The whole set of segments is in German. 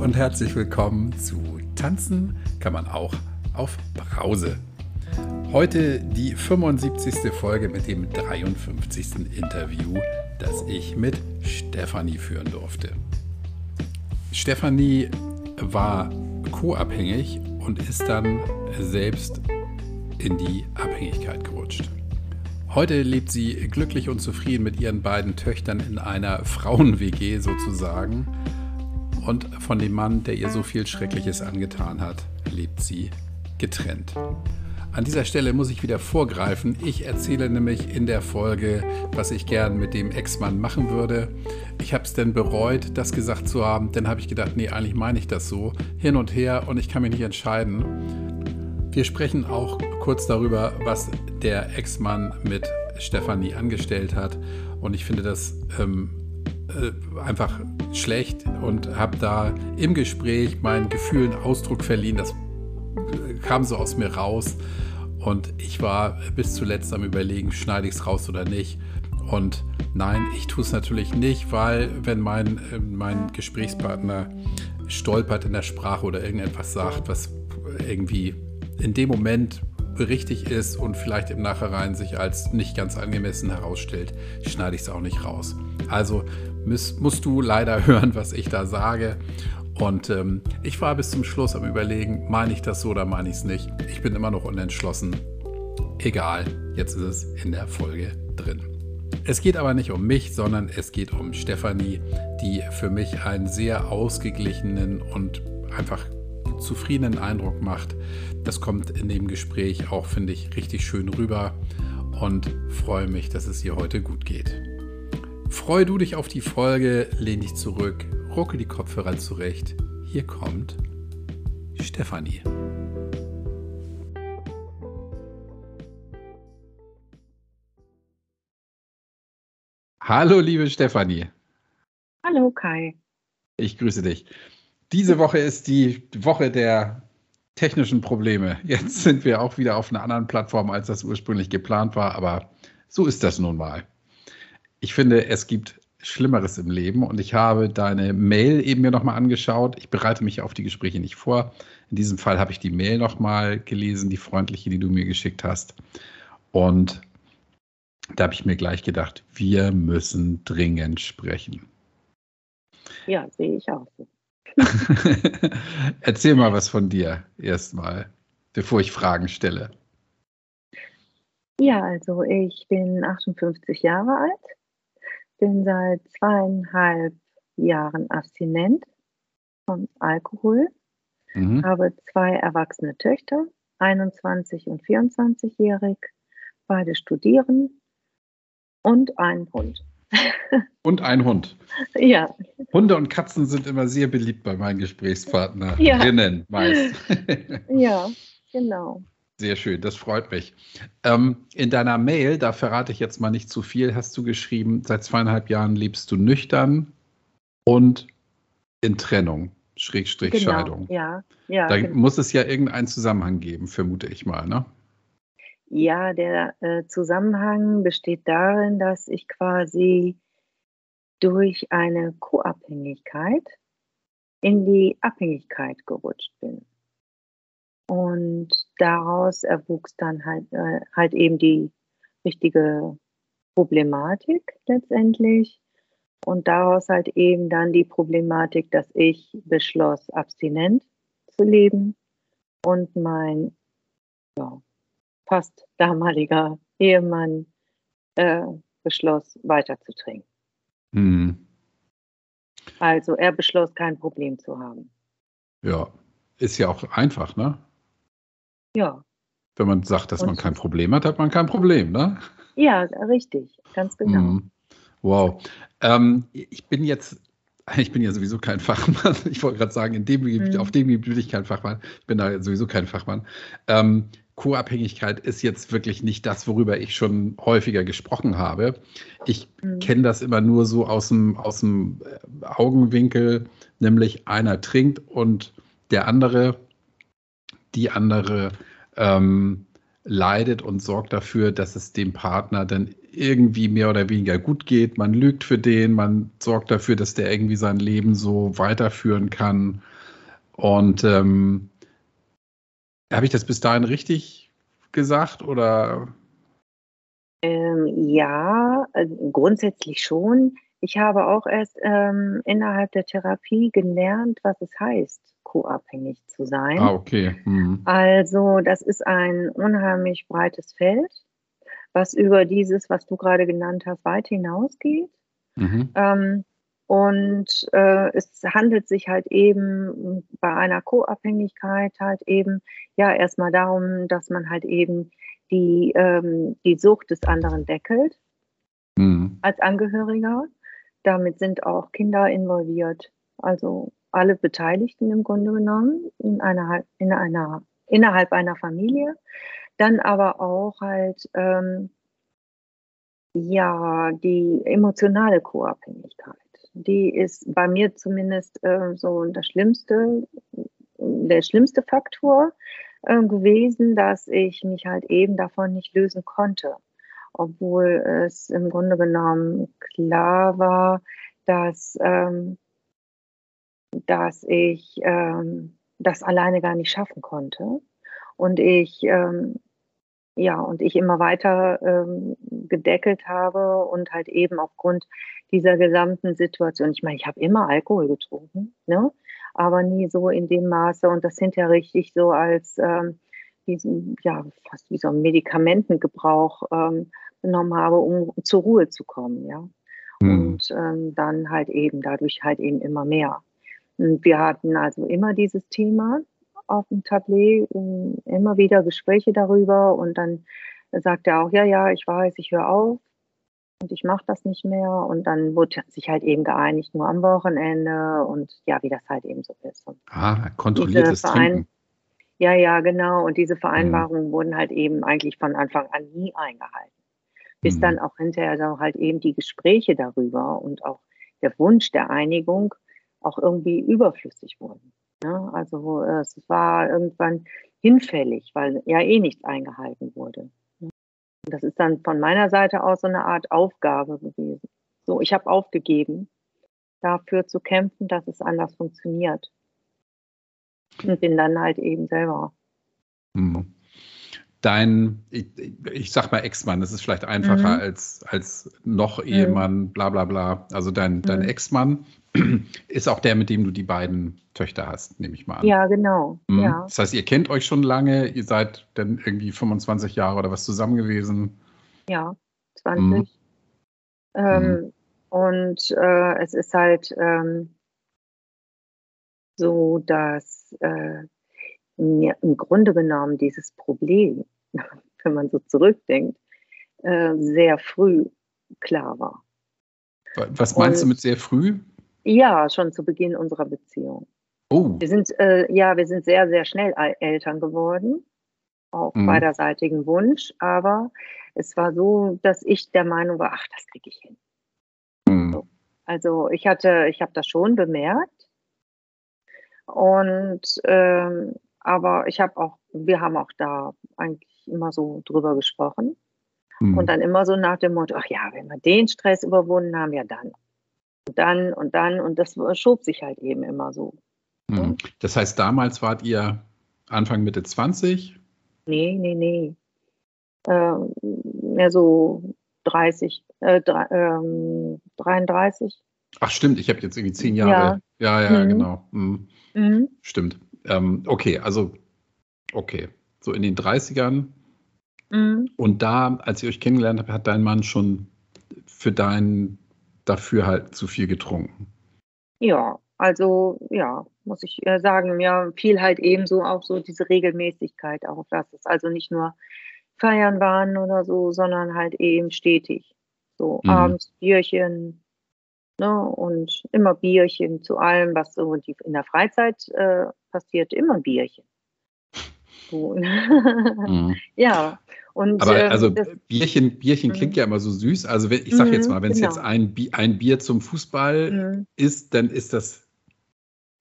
und herzlich willkommen zu Tanzen kann man auch auf Brause. Heute die 75. Folge mit dem 53. Interview, das ich mit Stefanie führen durfte. Stefanie war co-abhängig und ist dann selbst in die Abhängigkeit gerutscht. Heute lebt sie glücklich und zufrieden mit ihren beiden Töchtern in einer Frauen-WG sozusagen. Und von dem Mann, der ihr so viel Schreckliches angetan hat, lebt sie getrennt. An dieser Stelle muss ich wieder vorgreifen. Ich erzähle nämlich in der Folge, was ich gern mit dem Ex-Mann machen würde. Ich habe es dann bereut, das gesagt zu haben. Dann habe ich gedacht, nee, eigentlich meine ich das so. Hin und her und ich kann mich nicht entscheiden. Wir sprechen auch kurz darüber, was der Ex-Mann mit Stefanie angestellt hat. Und ich finde das ähm, äh, einfach schlecht und habe da im Gespräch meinen Gefühlen Ausdruck verliehen. Das äh, kam so aus mir raus. Und ich war bis zuletzt am Überlegen, schneide ich es raus oder nicht. Und nein, ich tue es natürlich nicht, weil wenn mein, äh, mein Gesprächspartner stolpert in der Sprache oder irgendetwas sagt, was irgendwie in dem Moment richtig ist und vielleicht im Nachhinein sich als nicht ganz angemessen herausstellt, schneide ich es auch nicht raus. Also musst, musst du leider hören, was ich da sage. Und ähm, ich war bis zum Schluss am Überlegen, meine ich das so oder meine ich es nicht. Ich bin immer noch unentschlossen. Egal, jetzt ist es in der Folge drin. Es geht aber nicht um mich, sondern es geht um Stefanie, die für mich einen sehr ausgeglichenen und einfach zufriedenen Eindruck macht. Das kommt in dem Gespräch auch, finde ich, richtig schön rüber und freue mich, dass es ihr heute gut geht. Freue du dich auf die Folge, lehn dich zurück, rucke die Kopfhörer zurecht. Hier kommt Stefanie. Hallo, liebe Stefanie. Hallo, Kai. Ich grüße dich. Diese Woche ist die Woche der technischen Probleme. Jetzt sind wir auch wieder auf einer anderen Plattform, als das ursprünglich geplant war, aber so ist das nun mal. Ich finde, es gibt Schlimmeres im Leben und ich habe deine Mail eben mir nochmal angeschaut. Ich bereite mich auf die Gespräche nicht vor. In diesem Fall habe ich die Mail nochmal gelesen, die freundliche, die du mir geschickt hast. Und da habe ich mir gleich gedacht, wir müssen dringend sprechen. Ja, sehe ich auch. Erzähl mal was von dir erstmal, bevor ich Fragen stelle. Ja, also ich bin 58 Jahre alt, bin seit zweieinhalb Jahren abstinent von Alkohol, mhm. habe zwei erwachsene Töchter, 21 und 24-jährig, beide studieren und einen Hund. Und ein Hund. Ja. Hunde und Katzen sind immer sehr beliebt bei meinen Gesprächspartnerinnen ja. meist. ja, genau. Sehr schön, das freut mich. Ähm, in deiner Mail, da verrate ich jetzt mal nicht zu viel, hast du geschrieben, seit zweieinhalb Jahren lebst du nüchtern und in Trennung, Schrägstrich genau. Scheidung. Ja, ja. Da genau. muss es ja irgendeinen Zusammenhang geben, vermute ich mal, ne? Ja, der äh, Zusammenhang besteht darin, dass ich quasi durch eine Co-Abhängigkeit in die Abhängigkeit gerutscht bin. Und daraus erwuchs dann halt, äh, halt eben die richtige Problematik letztendlich. Und daraus halt eben dann die Problematik, dass ich beschloss, abstinent zu leben und mein ja, fast damaliger Ehemann äh, beschloss, weiter zu trinken. Mhm. Also er beschloss, kein Problem zu haben. Ja, ist ja auch einfach, ne? Ja. Wenn man sagt, dass Und man kein Problem hat, hat man kein Problem, ne? Ja, richtig, ganz genau. Mhm. Wow. Ähm, ich bin jetzt ich bin ja sowieso kein Fachmann. Ich wollte gerade sagen, in dem Gebiet, mhm. auf dem Gebiet bin ich kein Fachmann. Ich bin da sowieso kein Fachmann. Ähm, Co-Abhängigkeit ist jetzt wirklich nicht das, worüber ich schon häufiger gesprochen habe. Ich mhm. kenne das immer nur so aus dem, aus dem äh, Augenwinkel, nämlich einer trinkt und der andere, die andere ähm, leidet und sorgt dafür, dass es dem Partner dann irgendwie mehr oder weniger gut geht. Man lügt für den, man sorgt dafür, dass der irgendwie sein Leben so weiterführen kann. Und ähm, habe ich das bis dahin richtig gesagt oder? Ähm, ja, äh, grundsätzlich schon. Ich habe auch erst ähm, innerhalb der Therapie gelernt, was es heißt, co-abhängig zu sein. Ah, okay. Mhm. Also das ist ein unheimlich breites Feld, was über dieses, was du gerade genannt hast, weit hinausgeht. Mhm. Ähm, und äh, es handelt sich halt eben bei einer Co-Abhängigkeit halt eben ja erstmal darum, dass man halt eben die, ähm, die Sucht des anderen deckelt mhm. als Angehöriger. Damit sind auch Kinder involviert, also alle Beteiligten im Grunde genommen in einer, in einer, innerhalb einer Familie. Dann aber auch halt ähm, ja die emotionale Co-Abhängigkeit die ist bei mir zumindest äh, so das Schlimmste, der schlimmste Faktor äh, gewesen, dass ich mich halt eben davon nicht lösen konnte. Obwohl es im Grunde genommen klar war, dass, ähm, dass ich ähm, das alleine gar nicht schaffen konnte. Und ich ähm, ja, und ich immer weiter ähm, gedeckelt habe und halt eben aufgrund dieser gesamten Situation. Ich meine, ich habe immer Alkohol getrunken, ne? aber nie so in dem Maße und das hinterher richtig so als ähm, diesen, ja, fast wie so ein Medikamentengebrauch ähm, genommen habe, um zur Ruhe zu kommen, ja. Mhm. Und ähm, dann halt eben dadurch halt eben immer mehr. Und wir hatten also immer dieses Thema auf dem Tablet, ähm, immer wieder Gespräche darüber und dann sagt er auch, ja, ja, ich weiß, ich höre auf und ich mache das nicht mehr. Und dann wurde sich halt eben geeinigt, nur am Wochenende und ja, wie das halt eben so ist. Und ah, kontrolliertes Trinken. Ja, ja, genau. Und diese Vereinbarungen mhm. wurden halt eben eigentlich von Anfang an nie eingehalten. Bis mhm. dann auch hinterher so halt eben die Gespräche darüber und auch der Wunsch der Einigung auch irgendwie überflüssig wurden. Ja, also es war irgendwann hinfällig, weil ja eh nichts eingehalten wurde. Das ist dann von meiner Seite aus so eine Art Aufgabe gewesen. So, ich habe aufgegeben, dafür zu kämpfen, dass es anders funktioniert. Und bin dann halt eben selber. Mhm. Dein, ich, ich sag mal Ex-Mann, das ist vielleicht einfacher mhm. als, als noch Ehemann, mhm. bla bla bla. Also dein, dein mhm. Ex-Mann ist auch der, mit dem du die beiden Töchter hast, nehme ich mal an. Ja, genau. Mhm. Ja. Das heißt, ihr kennt euch schon lange, ihr seid dann irgendwie 25 Jahre oder was zusammen gewesen? Ja, 20. Mhm. Ähm, mhm. Und äh, es ist halt ähm, so, dass äh, mir im Grunde genommen dieses Problem, wenn man so zurückdenkt, äh, sehr früh klar war. Was meinst Und, du mit sehr früh? Ja, schon zu Beginn unserer Beziehung. Oh. Wir sind, äh, ja, wir sind sehr, sehr schnell Eltern geworden, auf mhm. beiderseitigen Wunsch, aber es war so, dass ich der Meinung war, ach, das kriege ich hin. Mhm. So. Also ich hatte, ich habe das schon bemerkt und ähm, aber ich habe auch, wir haben auch da eigentlich immer so drüber gesprochen. Mhm. Und dann immer so nach dem Motto, ach ja, wenn wir den Stress überwunden haben, ja dann. Und dann und dann. Und das schob sich halt eben immer so. Mhm. Das heißt, damals wart ihr Anfang Mitte 20? Nee, nee, nee. Äh, mehr so 30, äh, ähm, 33. Ach stimmt, ich habe jetzt irgendwie zehn Jahre. Ja, ja, ja mhm. genau. Mhm. Mhm. Stimmt. Ähm, okay, also, okay. So in den 30ern. Mhm. Und da, als ihr euch kennengelernt habt, hat dein Mann schon für dein dafür halt zu viel getrunken. Ja, also ja, muss ich äh, sagen, mir fiel halt ebenso auch so diese Regelmäßigkeit auf, dass es also nicht nur Feiern waren oder so, sondern halt eben stetig. So mhm. abends Bierchen, ne, und immer Bierchen zu allem, was so in der Freizeit äh, passiert, immer Bierchen. So. mhm. Ja, und, Aber ähm, also das, Bierchen, Bierchen klingt mhm. ja immer so süß. Also wenn, ich sage jetzt mhm, mal, wenn es genau. jetzt ein, ein Bier zum Fußball mhm. ist, dann ist das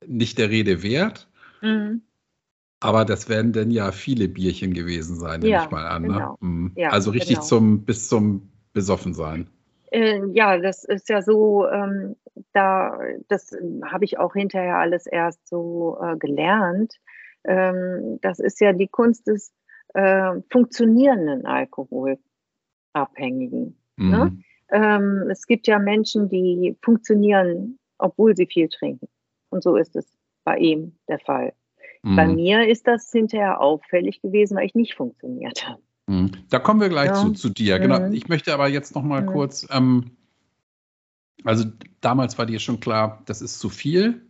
nicht der Rede wert. Mhm. Aber das werden dann ja viele Bierchen gewesen sein, nehme ja, ich mal an. Ne? Genau. Ne? Ja, also richtig genau. zum bis zum Besoffensein. Äh, ja, das ist ja so, ähm, da, das habe ich auch hinterher alles erst so äh, gelernt. Ähm, das ist ja die Kunst des äh, funktionierenden Alkoholabhängigen. Ne? Mhm. Ne? Ähm, es gibt ja Menschen, die funktionieren, obwohl sie viel trinken. Und so ist es bei ihm der Fall. Mhm. Bei mir ist das hinterher auffällig gewesen, weil ich nicht funktioniert habe. Mhm. Da kommen wir gleich ja. zu, zu, dir. Genau. Ich möchte aber jetzt noch mal mhm. kurz, ähm, also damals war dir schon klar, das ist zu viel.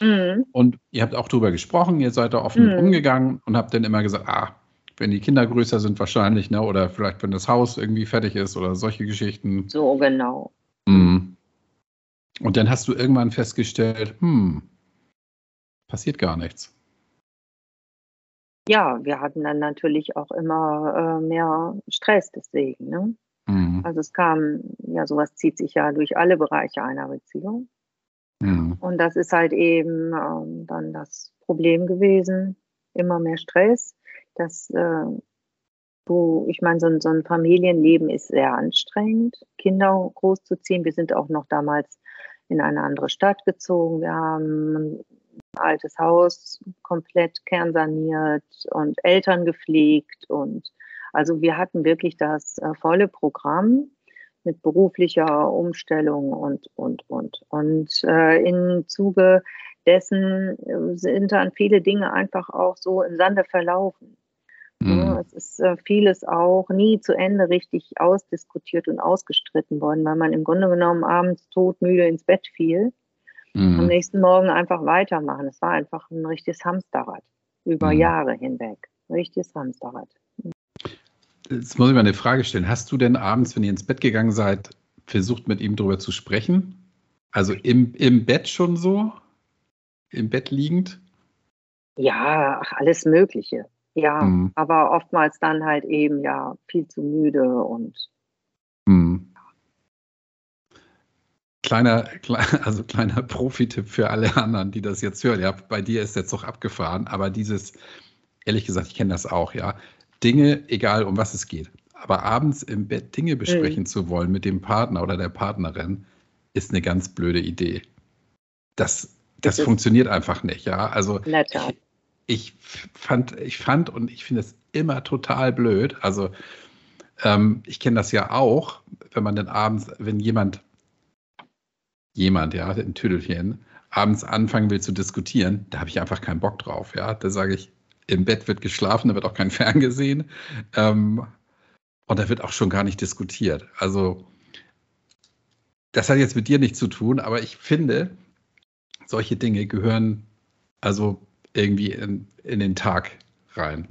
Mhm. Und ihr habt auch darüber gesprochen, ihr seid da offen mhm. umgegangen und habt dann immer gesagt, ah, wenn die Kinder größer sind wahrscheinlich, ne? oder vielleicht wenn das Haus irgendwie fertig ist oder solche Geschichten. So genau. Mhm. Und dann hast du irgendwann festgestellt, hm, passiert gar nichts. Ja, wir hatten dann natürlich auch immer äh, mehr Stress deswegen. Ne? Mhm. Also es kam, ja, sowas zieht sich ja durch alle Bereiche einer Beziehung. Mhm. Und das ist halt eben ähm, dann das Problem gewesen, immer mehr Stress. Das, äh, wo, ich meine, so, so ein Familienleben ist sehr anstrengend, Kinder großzuziehen. Wir sind auch noch damals in eine andere Stadt gezogen. Wir haben altes Haus komplett kernsaniert und Eltern gepflegt und also wir hatten wirklich das äh, volle Programm mit beruflicher Umstellung und, und, und. Und äh, im Zuge dessen äh, sind dann viele Dinge einfach auch so im Sande verlaufen. Mhm. Ja, es ist äh, vieles auch nie zu Ende richtig ausdiskutiert und ausgestritten worden, weil man im Grunde genommen abends todmüde ins Bett fiel. Mhm. Am nächsten Morgen einfach weitermachen. Es war einfach ein richtiges Hamsterrad über mhm. Jahre hinweg. Richtiges Hamsterrad. Jetzt muss ich mal eine Frage stellen. Hast du denn abends, wenn ihr ins Bett gegangen seid, versucht, mit ihm darüber zu sprechen? Also im, im Bett schon so? Im Bett liegend? Ja, ach, alles Mögliche. Ja, mhm. aber oftmals dann halt eben ja viel zu müde und. Mhm. Kleiner, also kleiner Profi-Tipp für alle anderen, die das jetzt hören. Ja, bei dir ist jetzt doch abgefahren, aber dieses, ehrlich gesagt, ich kenne das auch, ja. Dinge, egal um was es geht, aber abends im Bett Dinge besprechen mhm. zu wollen mit dem Partner oder der Partnerin, ist eine ganz blöde Idee. Das, das, das funktioniert einfach nicht, ja. Also ich, ich, fand, ich fand und ich finde es immer total blöd. Also ähm, ich kenne das ja auch, wenn man dann abends, wenn jemand, jemand, ja, ein Tüdelchen, abends anfangen will zu diskutieren, da habe ich einfach keinen Bock drauf, ja. Da sage ich, im Bett wird geschlafen, da wird auch kein Fern gesehen. Ähm, und da wird auch schon gar nicht diskutiert. Also, das hat jetzt mit dir nichts zu tun, aber ich finde, solche Dinge gehören also irgendwie in, in den Tag rein,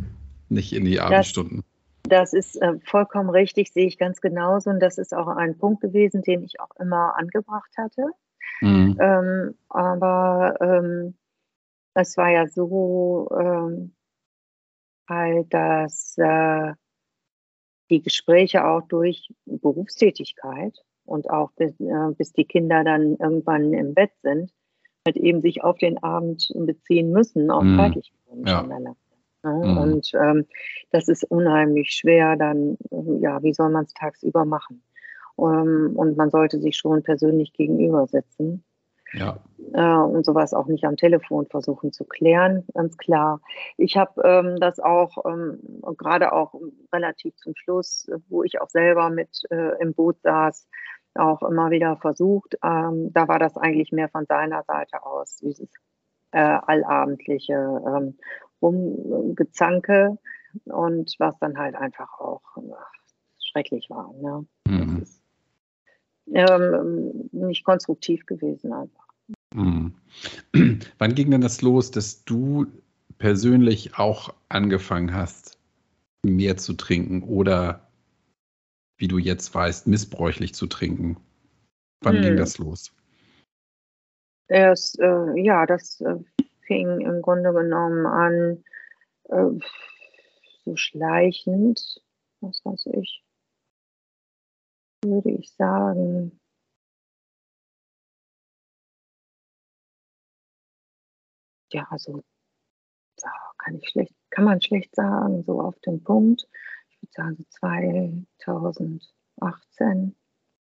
nicht in die Abendstunden. Das, ist äh, vollkommen richtig, sehe ich ganz genauso. Und das ist auch ein Punkt gewesen, den ich auch immer angebracht hatte. Mhm. Ähm, aber ähm, es war ja so, ähm, halt, dass äh, die Gespräche auch durch Berufstätigkeit und auch bis, äh, bis die Kinder dann irgendwann im Bett sind, halt eben sich auf den Abend beziehen müssen, auch mm. zeitlich ja. Ja, mm. Und ähm, das ist unheimlich schwer, dann, ja, wie soll man es tagsüber machen? Um, ähm, und man sollte sich schon persönlich gegenüber sitzen. Ja. Äh, und sowas auch nicht am Telefon versuchen zu klären, ganz klar. Ich habe ähm, das auch ähm, gerade auch relativ zum Schluss, wo ich auch selber mit äh, im Boot saß, auch immer wieder versucht. Ähm, da war das eigentlich mehr von seiner Seite aus, dieses äh, allabendliche ähm, Rumgezanke und was dann halt einfach auch ach, schrecklich war. Ne? Mhm. Ist, ähm, nicht konstruktiv gewesen einfach. Mhm. Wann ging denn das los, dass du persönlich auch angefangen hast, mehr zu trinken oder wie du jetzt weißt, missbräuchlich zu trinken? Wann hm. ging das los? Das, äh, ja, das äh, fing im Grunde genommen an, äh, so schleichend, was weiß ich, würde ich sagen. Ja, also ja, kann ich schlecht, kann man schlecht sagen, so auf den Punkt. Ich würde sagen 2018.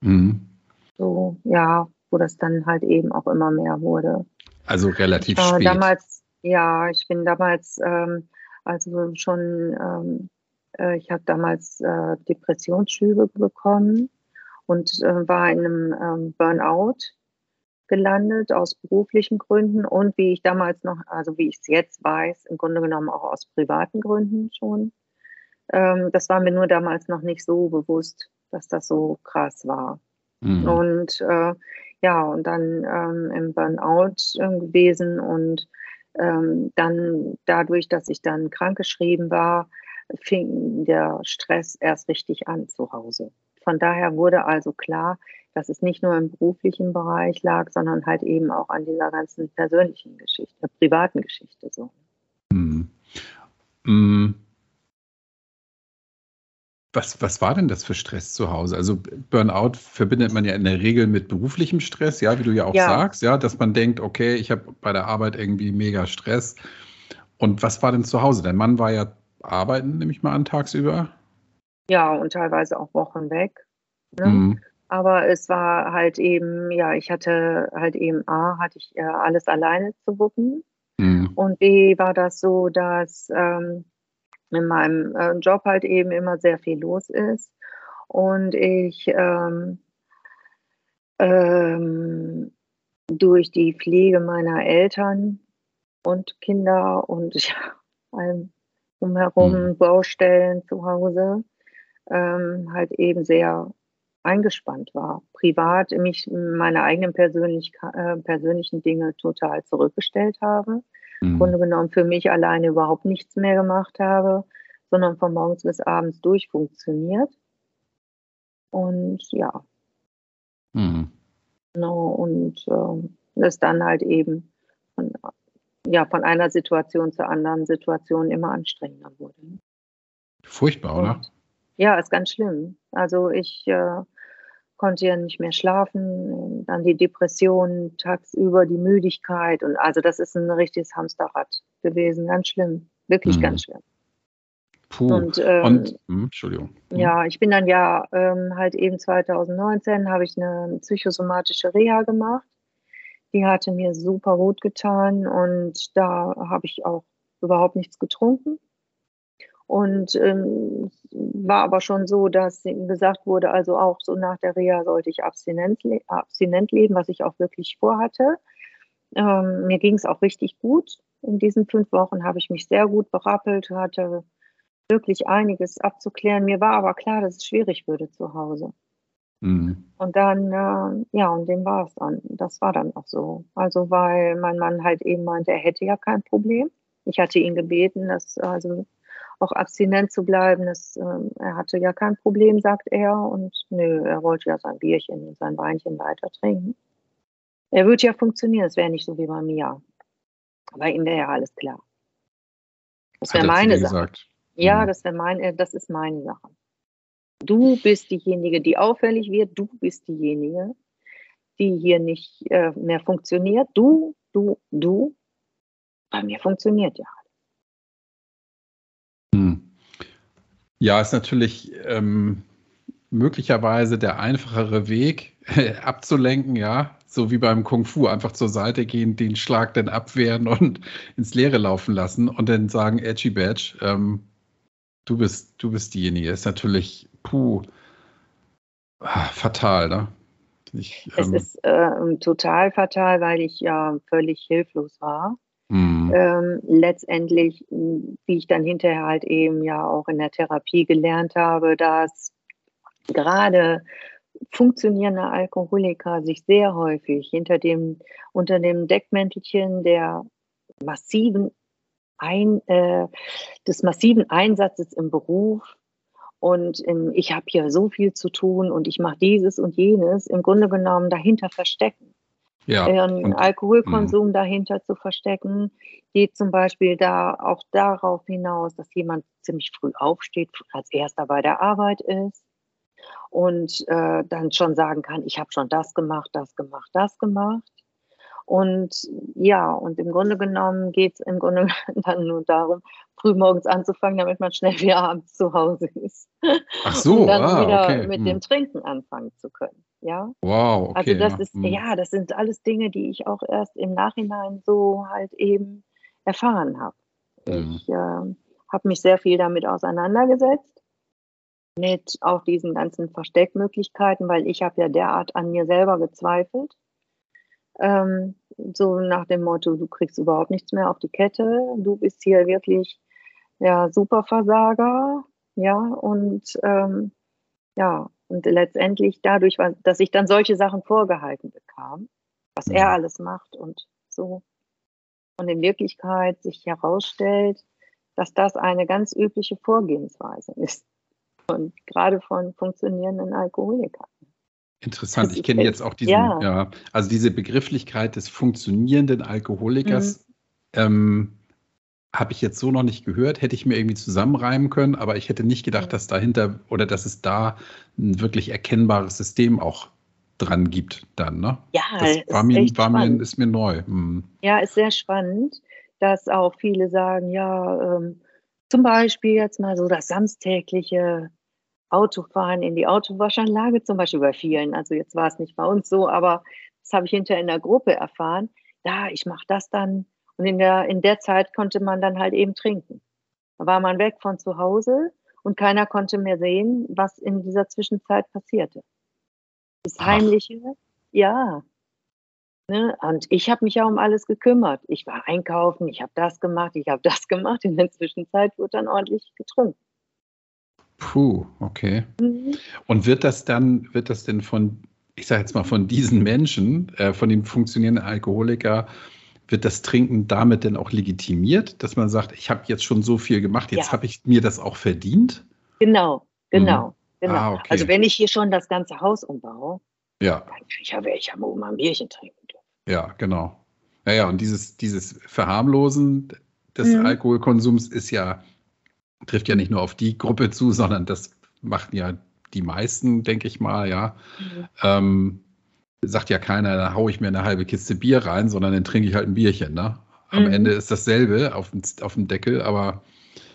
Mhm. So, ja, wo das dann halt eben auch immer mehr wurde. Also relativ äh, spät. Damals, ja, ich bin damals, ähm, also schon, ähm, äh, ich habe damals äh, Depressionsschübe bekommen und äh, war in einem ähm, Burnout gelandet aus beruflichen Gründen und wie ich damals noch, also wie ich es jetzt weiß, im Grunde genommen auch aus privaten Gründen schon. Ähm, das war mir nur damals noch nicht so bewusst, dass das so krass war. Mhm. Und äh, ja, und dann ähm, im Burnout äh, gewesen und ähm, dann dadurch, dass ich dann krankgeschrieben war, fing der Stress erst richtig an zu Hause. Von daher wurde also klar, dass es nicht nur im beruflichen Bereich lag, sondern halt eben auch an dieser ganzen persönlichen Geschichte, privaten Geschichte so. Mhm. Mhm. Was, was war denn das für Stress zu Hause? Also Burnout verbindet man ja in der Regel mit beruflichem Stress, ja, wie du ja auch ja. sagst, ja, dass man denkt, okay, ich habe bei der Arbeit irgendwie mega Stress. Und was war denn zu Hause? Dein Mann war ja arbeiten, nehme ich mal an, tagsüber. Ja, und teilweise auch Wochen weg. Ne? Mhm. Aber es war halt eben, ja, ich hatte halt eben A, hatte ich äh, alles alleine zu wuppen. Mhm. Und B war das so, dass ähm, in meinem äh, Job halt eben immer sehr viel los ist und ich ähm, ähm, durch die Pflege meiner Eltern und Kinder und ja, allem umherum mhm. Baustellen zu Hause ähm, halt eben sehr eingespannt war. Privat mich meine eigenen persönlich, äh, persönlichen Dinge total zurückgestellt habe im mhm. Grunde genommen für mich alleine überhaupt nichts mehr gemacht habe, sondern von morgens bis abends durchfunktioniert. Und ja. Mhm. No, und äh, das dann halt eben von, ja, von einer Situation zur anderen Situation immer anstrengender wurde. Furchtbar, oder? ja, ist ganz schlimm. Also ich äh, konnte ja nicht mehr schlafen, dann die Depression, tagsüber die Müdigkeit und also das ist ein richtiges Hamsterrad gewesen, ganz schlimm, wirklich mhm. ganz schlimm. Puh. Und, ähm, und hm, Entschuldigung. Hm. Ja, ich bin dann ja ähm, halt eben 2019 habe ich eine psychosomatische Reha gemacht. Die hatte mir super gut getan und da habe ich auch überhaupt nichts getrunken. Und ähm, war aber schon so, dass gesagt wurde, also auch so nach der Reha sollte ich abstinent, abstinent leben, was ich auch wirklich vorhatte. Ähm, mir ging es auch richtig gut. In diesen fünf Wochen habe ich mich sehr gut berappelt, hatte wirklich einiges abzuklären. Mir war aber klar, dass es schwierig würde zu Hause. Mhm. Und dann, äh, ja, und dem war es dann. Das war dann auch so. Also, weil mein Mann halt eben meinte, er hätte ja kein Problem. Ich hatte ihn gebeten, dass also auch abstinent zu bleiben. Das, ähm, er hatte ja kein Problem, sagt er. Und nö, er wollte ja sein Bierchen und sein Weinchen weiter trinken. Er würde ja funktionieren, es wäre nicht so wie bei mir. Bei ihm wäre ja alles klar. Das wäre meine Sache. Gesagt. Ja, mhm. das wäre meine, das ist meine Sache. Du bist diejenige, die auffällig wird. Du bist diejenige, die hier nicht äh, mehr funktioniert. Du, du, du. Bei mir funktioniert ja Ja, ist natürlich ähm, möglicherweise der einfachere Weg abzulenken, ja, so wie beim Kung Fu, einfach zur Seite gehen, den Schlag dann abwehren und ins Leere laufen lassen und dann sagen, Edgy Badge, ähm, du bist, du bist diejenige. Ist natürlich, puh, ah, fatal, ne? Ich, ähm, es ist äh, total fatal, weil ich ja völlig hilflos war. Mhm. Ähm, letztendlich, wie ich dann hinterher halt eben ja auch in der Therapie gelernt habe, dass gerade funktionierende Alkoholiker sich sehr häufig hinter dem, unter dem Deckmäntelchen der massiven ein, äh, des massiven Einsatzes im Beruf und in, ich habe hier so viel zu tun und ich mache dieses und jenes im Grunde genommen dahinter verstecken ja, ihren Alkoholkonsum mh. dahinter zu verstecken, geht zum Beispiel da auch darauf hinaus, dass jemand ziemlich früh aufsteht, als erster bei der Arbeit ist und äh, dann schon sagen kann, ich habe schon das gemacht, das gemacht, das gemacht. Und ja, und im Grunde genommen geht es im Grunde dann nur darum, früh morgens anzufangen, damit man schnell wieder abends zu Hause ist. Ach so, und dann ah, wieder okay. mit hm. dem Trinken anfangen zu können. Ja. Wow, Also okay, das ja. ist, Mhm. ja, das sind alles Dinge, die ich auch erst im Nachhinein so halt eben erfahren habe. Ich ähm, habe mich sehr viel damit auseinandergesetzt, mit auch diesen ganzen Versteckmöglichkeiten, weil ich habe ja derart an mir selber gezweifelt. Ähm, so nach dem Motto, du kriegst überhaupt nichts mehr auf die Kette, du bist hier wirklich ja Superversager, ja und ähm, ja und letztendlich dadurch, dass ich dann solche Sachen vorgehalten bekam, was er Mhm. alles macht und so und in Wirklichkeit sich herausstellt, dass das eine ganz übliche Vorgehensweise ist und gerade von funktionierenden Alkoholikern. Interessant. Ich kenne jetzt auch diesen, ja. ja, also diese Begrifflichkeit des funktionierenden Mhm. Alkoholikers ähm, habe ich jetzt so noch nicht gehört. Hätte ich mir irgendwie zusammenreimen können, aber ich hätte nicht gedacht, dass dahinter oder dass es da ein wirklich erkennbares System auch dran gibt dann, ne? Ja, Das ist war mir, war mir, ist mir neu. Hm. Ja, ist sehr spannend, dass auch viele sagen, ja, ähm, zum Beispiel jetzt mal so das samstägliche Autofahren in die Autowaschanlage, zum Beispiel bei vielen. Also jetzt war es nicht bei uns so, aber das habe ich hinterher in der Gruppe erfahren. Ja, ich mache das dann. Und in der, in der Zeit konnte man dann halt eben trinken. Da war man weg von zu Hause und keiner konnte mehr sehen, was in dieser Zwischenzeit passierte. Das Ach, Heimliche, ja. Ne? Und ich habe mich ja um alles gekümmert. Ich war einkaufen, ich habe das gemacht, ich habe das gemacht. In der Zwischenzeit wurde dann ordentlich getrunken. puh, okay. Mhm. Und wird das dann, wird das denn von, ich sage jetzt mal, von diesen Menschen, äh, von den funktionierenden Alkoholiker, wird das Trinken damit denn auch legitimiert, dass man sagt, ich habe jetzt schon so viel gemacht, jetzt Ja, habe ich mir das auch verdient? genau, Mhm. genau, genau. Ah, Also okay. wenn ich hier schon das ganze Haus umbaue, Ja, dann kann ich ja welche mal ein Bierchen trinken dürfen. ja, genau. Ja, ja, und dieses, dieses Verharmlosen des Mhm. Alkoholkonsums ist ja, trifft ja nicht nur auf die Gruppe zu, sondern das machen ja die meisten, denke ich mal, ja. Mhm. Ähm, sagt ja keiner, da haue ich mir eine halbe Kiste Bier rein, sondern dann trinke ich halt ein Bierchen. Ne? Am Ende Mhm. ist dasselbe auf dem, auf dem Deckel, aber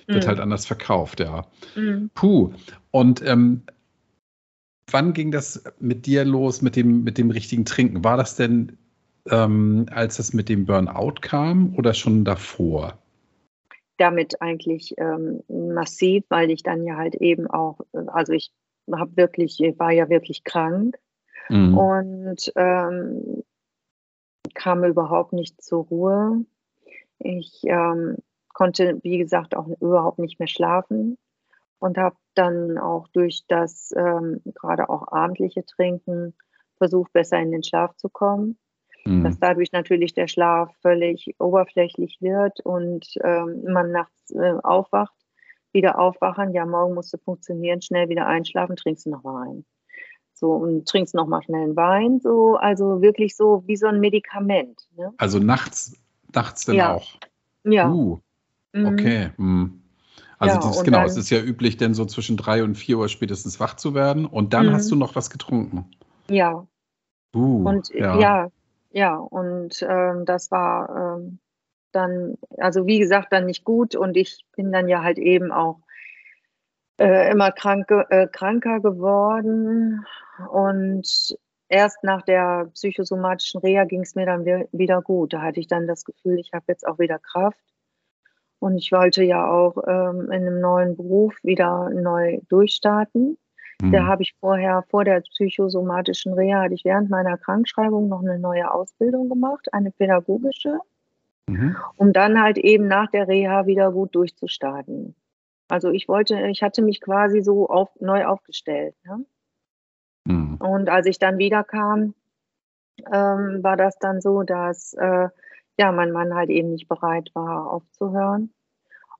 wird halt Mhm. anders verkauft, ja. Mhm. Puh. Und ähm, wann ging das mit dir los mit dem, mit dem richtigen Trinken? War das denn, ähm, als es mit dem Burnout kam oder schon davor? Damit eigentlich ähm, massiv, weil ich dann ja halt eben auch, äh, also ich habe wirklich, ich war ja wirklich krank Mhm. und ähm, kam überhaupt nicht zur Ruhe. Ich ähm, konnte, wie gesagt, auch überhaupt nicht mehr schlafen und habe dann auch durch das ähm, gerade auch abendliche Trinken versucht, besser in den Schlaf zu kommen. Dass Mhm. dadurch natürlich der Schlaf völlig oberflächlich wird und ähm, man nachts äh, aufwacht, wieder aufwachen, ja, morgen musst du funktionieren, schnell wieder einschlafen, trinkst du noch Wein. So und trinkst noch mal schnell einen Wein, so, also wirklich so wie so ein Medikament. Ne? Also nachts, nachts dann Ja, auch. ja. Uh, Mhm. okay. Mhm. Also Ja, das, und genau, es dann, ist ja üblich, denn so zwischen drei und vier Uhr spätestens wach zu werden und dann hast du mhm. noch was getrunken. ja, Uh, und äh, ja. ja, ja, und ähm, das war ähm, dann, also wie gesagt, dann nicht gut und ich bin dann ja halt eben auch äh, immer kranke, äh, kranker geworden und erst nach der psychosomatischen Reha ging es mir dann wi- wieder gut. Da hatte ich dann das Gefühl, ich habe jetzt auch wieder Kraft und ich wollte ja auch ähm, in einem neuen Beruf wieder neu durchstarten. Da Hm. habe ich vorher, vor der psychosomatischen Reha, hatte ich während meiner Krankschreibung noch eine neue Ausbildung gemacht, eine pädagogische, Mhm. um dann halt eben nach der Reha wieder gut durchzustarten. Also ich wollte, ich hatte mich quasi so auf, neu aufgestellt. Ne? Hm. Und als ich dann wiederkam, ähm, war das dann so, dass äh, ja mein Mann halt eben nicht bereit war aufzuhören.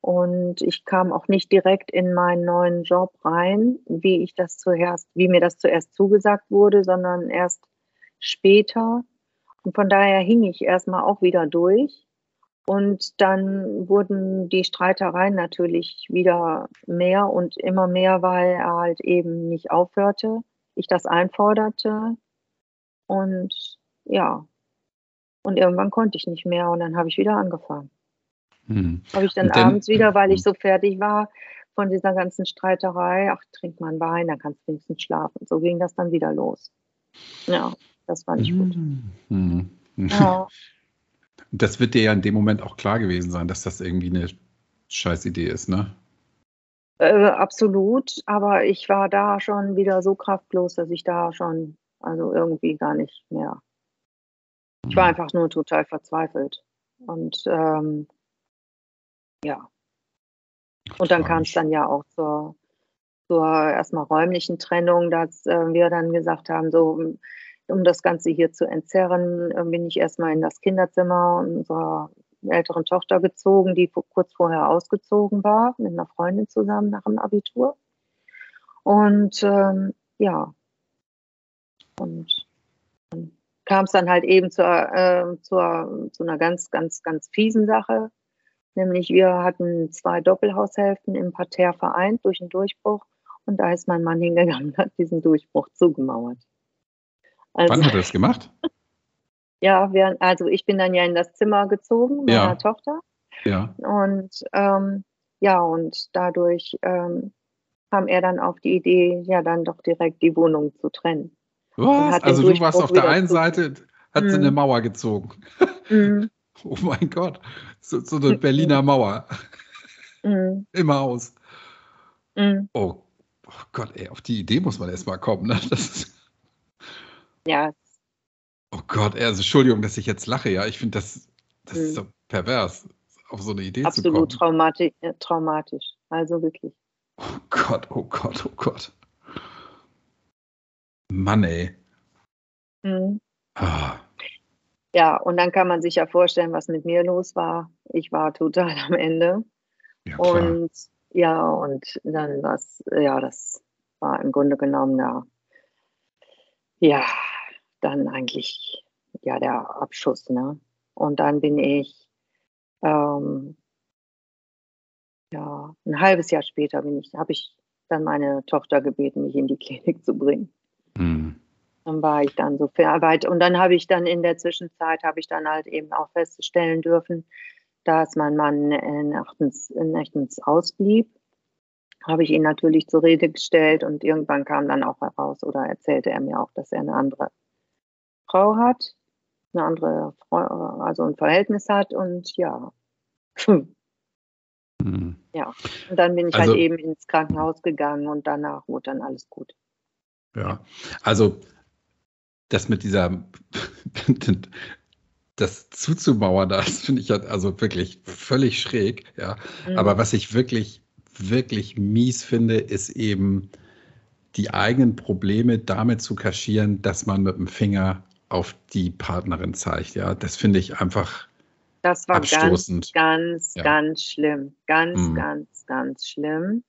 Und ich kam auch nicht direkt in meinen neuen Job rein, wie ich das zuerst, wie mir das zuerst zugesagt wurde, sondern erst später. Und von daher hing ich erstmal auch wieder durch. Und dann wurden die Streitereien natürlich wieder mehr und immer mehr, weil er halt eben nicht aufhörte, ich das einforderte. Und ja, und irgendwann konnte ich nicht mehr und dann habe ich wieder angefangen. Hm. Habe ich dann dann, abends wieder, weil ich hm. so fertig war von dieser ganzen Streiterei, ach, trink mal einen Wein, dann kannst du wenigstens schlafen. So ging das dann wieder los. Ja, das war nicht gut. Mhm. Ja. Das wird dir ja in dem Moment auch klar gewesen sein, dass das irgendwie eine scheiß Idee ist, ne? Äh, absolut, aber ich war da schon wieder so kraftlos, dass ich da schon, also irgendwie gar nicht mehr. Ich war mhm. einfach nur total verzweifelt. Und ähm, ja. Und dann kam es dann ja auch zur, zur erstmal räumlichen Trennung, dass äh, wir dann gesagt haben, so um das Ganze hier zu entzerren, äh, bin ich erstmal in das Kinderzimmer unserer älteren Tochter gezogen, die kurz vorher ausgezogen war, mit einer Freundin zusammen nach dem Abitur. Und ähm, ja, und dann kam es dann halt eben zur, äh, zur, zu einer ganz, ganz, ganz fiesen Sache. Nämlich wir hatten zwei Doppelhaushälften im Parterre vereint durch einen Durchbruch und da ist mein Mann hingegangen und hat diesen Durchbruch zugemauert. Also, Wann hat er das gemacht? Ja, wir, also ich bin dann ja in das Zimmer gezogen meiner ja. Tochter. Ja. Und ähm, ja, und dadurch ähm, kam er dann auf die Idee, ja, dann doch direkt die Wohnung zu trennen. Was? Also du warst auf der einen Seite, hat mhm. sie eine Mauer gezogen. Mhm. Oh mein Gott, so, so eine Berliner Mauer. Mhm. Immer aus. Mhm. Oh, oh, Gott, ey, auf die Idee muss man erst mal kommen. Ne? Das ist ja. Oh Gott, also Entschuldigung, dass ich jetzt lache, ja. Ich finde das, das hm. ist so pervers, auf so eine Idee Absolut zu kommen. Absolut äh, traumatisch. Also wirklich. Oh Gott, oh Gott, oh Gott. Mann, ey. Mhm. Ah. Ja, und dann kann man sich ja vorstellen, was mit mir los war. Ich war total am Ende. Ja, und ja, und dann was, ja, das war im Grunde genommen, ja, ja, dann eigentlich ja der Abschuss. Ne? Und dann bin ich ähm, ja ein halbes Jahr später bin ich, habe ich dann meine Tochter gebeten, mich in die Klinik zu bringen. Mhm. Dann war ich dann so verarbeitet und dann habe ich dann in der Zwischenzeit habe ich dann halt eben auch feststellen dürfen, dass mein Mann nachtens, nachtens ausblieb habe ich ihn natürlich zur Rede gestellt und irgendwann kam dann auch heraus oder erzählte er mir auch, dass er eine andere Frau hat, eine andere, Frau, also ein Verhältnis hat und ja. Hm. Ja, und dann bin ich halt also, halt eben ins Krankenhaus gegangen und danach wurde dann alles gut. Ja, also das mit dieser, das zuzumauern, das finde ich ja also wirklich völlig schräg, ja. Mhm. Aber was ich wirklich wirklich mies finde, ist eben die eigenen Probleme damit zu kaschieren, dass man mit dem Finger auf die Partnerin zeigt. Ja, das finde ich einfach das war abstoßend. ganz, ganz, ja. ganz schlimm. Ganz, mhm. ganz, ganz schlimm.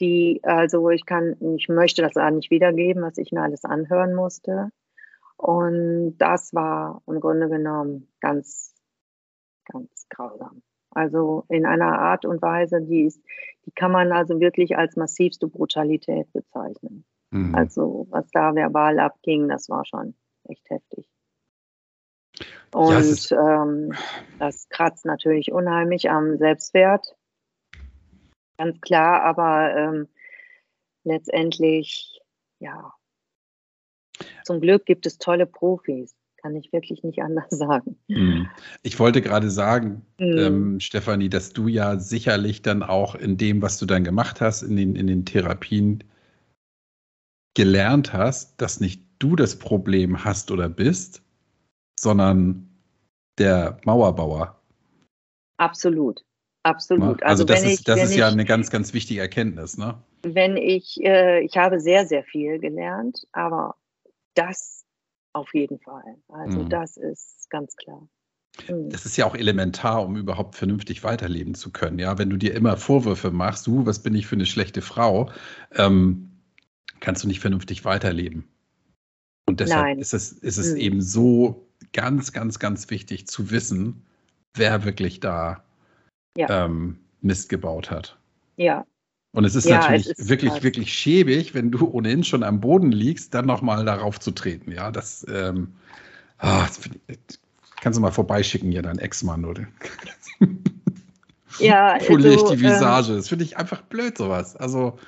Die, also ich kann, ich möchte das auch nicht wiedergeben, was ich mir alles anhören musste. Und das war im Grunde genommen ganz, ganz grausam. Also in einer Art und Weise, die ist, die kann man also wirklich als massivste Brutalität bezeichnen. Mhm. Also was da verbal abging, das war schon echt heftig. Und ja, ähm, das kratzt natürlich unheimlich am Selbstwert. Ganz klar, aber ähm, letztendlich, ja, zum Glück gibt es tolle Profis kann ich wirklich nicht anders sagen. Hm. Ich wollte gerade sagen, mhm. ähm, Stefanie, dass du ja sicherlich dann auch in dem, was du dann gemacht hast, in den, in den Therapien gelernt hast, dass nicht du das Problem hast oder bist, sondern der Mauerbauer. Absolut. Absolut. Also, also das ist, ich, das ist ja ich, eine ganz, ganz wichtige Erkenntnis, ne? Wenn ich, äh, ich habe sehr, sehr viel gelernt, aber das auf jeden Fall. Also mhm. das ist ganz klar. Mhm. Das ist ja auch elementar, um überhaupt vernünftig weiterleben zu können. Ja, wenn du dir immer Vorwürfe machst, du, was bin ich für eine schlechte Frau, ähm, kannst du nicht vernünftig weiterleben. Und deshalb Nein. ist es, ist es mhm. eben so ganz, ganz, ganz wichtig zu wissen, wer wirklich da ja. ähm, Mist gebaut hat. Ja, und es ist ja, natürlich es ist wirklich, krass. wirklich schäbig, wenn du ohnehin schon am Boden liegst, dann nochmal darauf zu treten. Ja, das, ähm, oh, das kannst du mal vorbeischicken hier, dein Ex-Mann, oder? Ja, Poliere also, ich die ähm, Visage. Ähm, das finde ich einfach blöd, sowas. Also,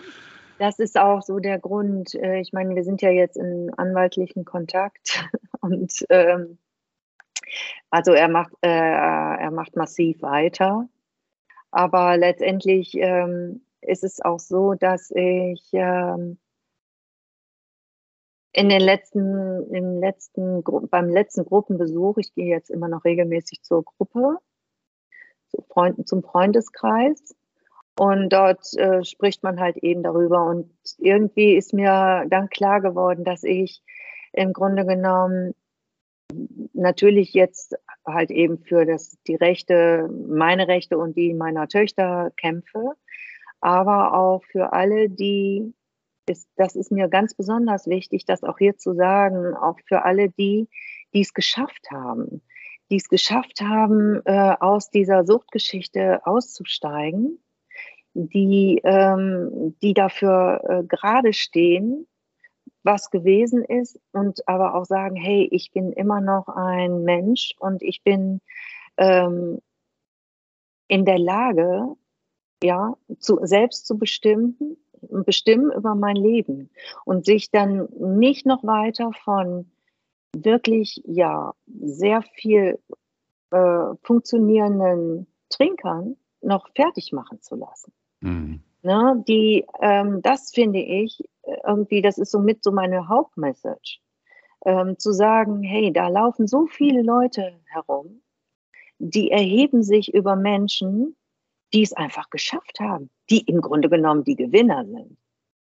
das ist auch so der Grund. Äh, ich meine, wir sind ja jetzt in anwaltlichen Kontakt und ähm, also er macht, äh, er macht massiv weiter. Aber letztendlich ähm, ist es auch so, dass ich ähm, in den letzten, im letzten, beim letzten Gruppenbesuch, ich gehe jetzt immer noch regelmäßig zur Gruppe, zu Freunden, zum Freundeskreis. Und dort äh, spricht man halt eben darüber. Und irgendwie ist mir dann klar geworden, dass ich im Grunde genommen natürlich jetzt halt eben für das, die Rechte, meine Rechte und die meiner Töchter kämpfe, aber auch für alle, die, ist, das ist mir ganz besonders wichtig, das auch hier zu sagen, auch für alle die, es geschafft haben, die es geschafft haben, äh, aus dieser Suchtgeschichte auszusteigen, die, ähm, die dafür äh, gerade stehen, was gewesen ist und aber auch sagen, hey, ich bin immer noch ein Mensch und ich bin ähm, in der Lage, ja, zu, selbst zu bestimmen, bestimmen über mein Leben und sich dann nicht noch weiter von wirklich, ja, sehr viel äh, funktionierenden Trinkern noch fertig machen zu lassen. Mhm. Ne, die, ähm, das finde ich irgendwie, das ist somit so meine Hauptmessage. Ähm, zu sagen, hey, da laufen so viele Leute herum, die erheben sich über Menschen, die es einfach geschafft haben, die im Grunde genommen die Gewinner sind.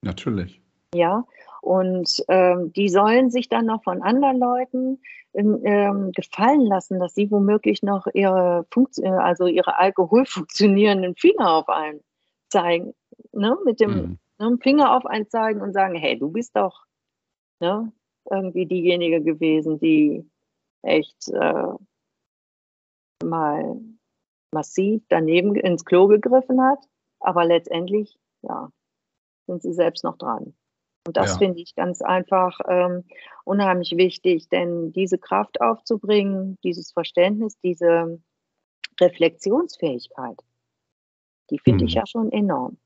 Natürlich. Ja, und ähm, die sollen sich dann noch von anderen Leuten ähm, gefallen lassen, dass sie womöglich noch ihre, Funktio also ihre alkoholfunktionierenden Finger auf einen zeigen, ne, mit dem mhm ne, Finger auf einen zeigen und sagen, hey, du bist doch ne, irgendwie diejenige gewesen, die echt äh, mal massiv daneben ins Klo gegriffen hat. Aber letztendlich, ja, sind sie selbst noch dran. Und das ja. finde ich ganz einfach ähm, unheimlich wichtig, denn diese Kraft aufzubringen, dieses Verständnis, diese Reflexionsfähigkeit, die finde mhm. ich ja schon enorm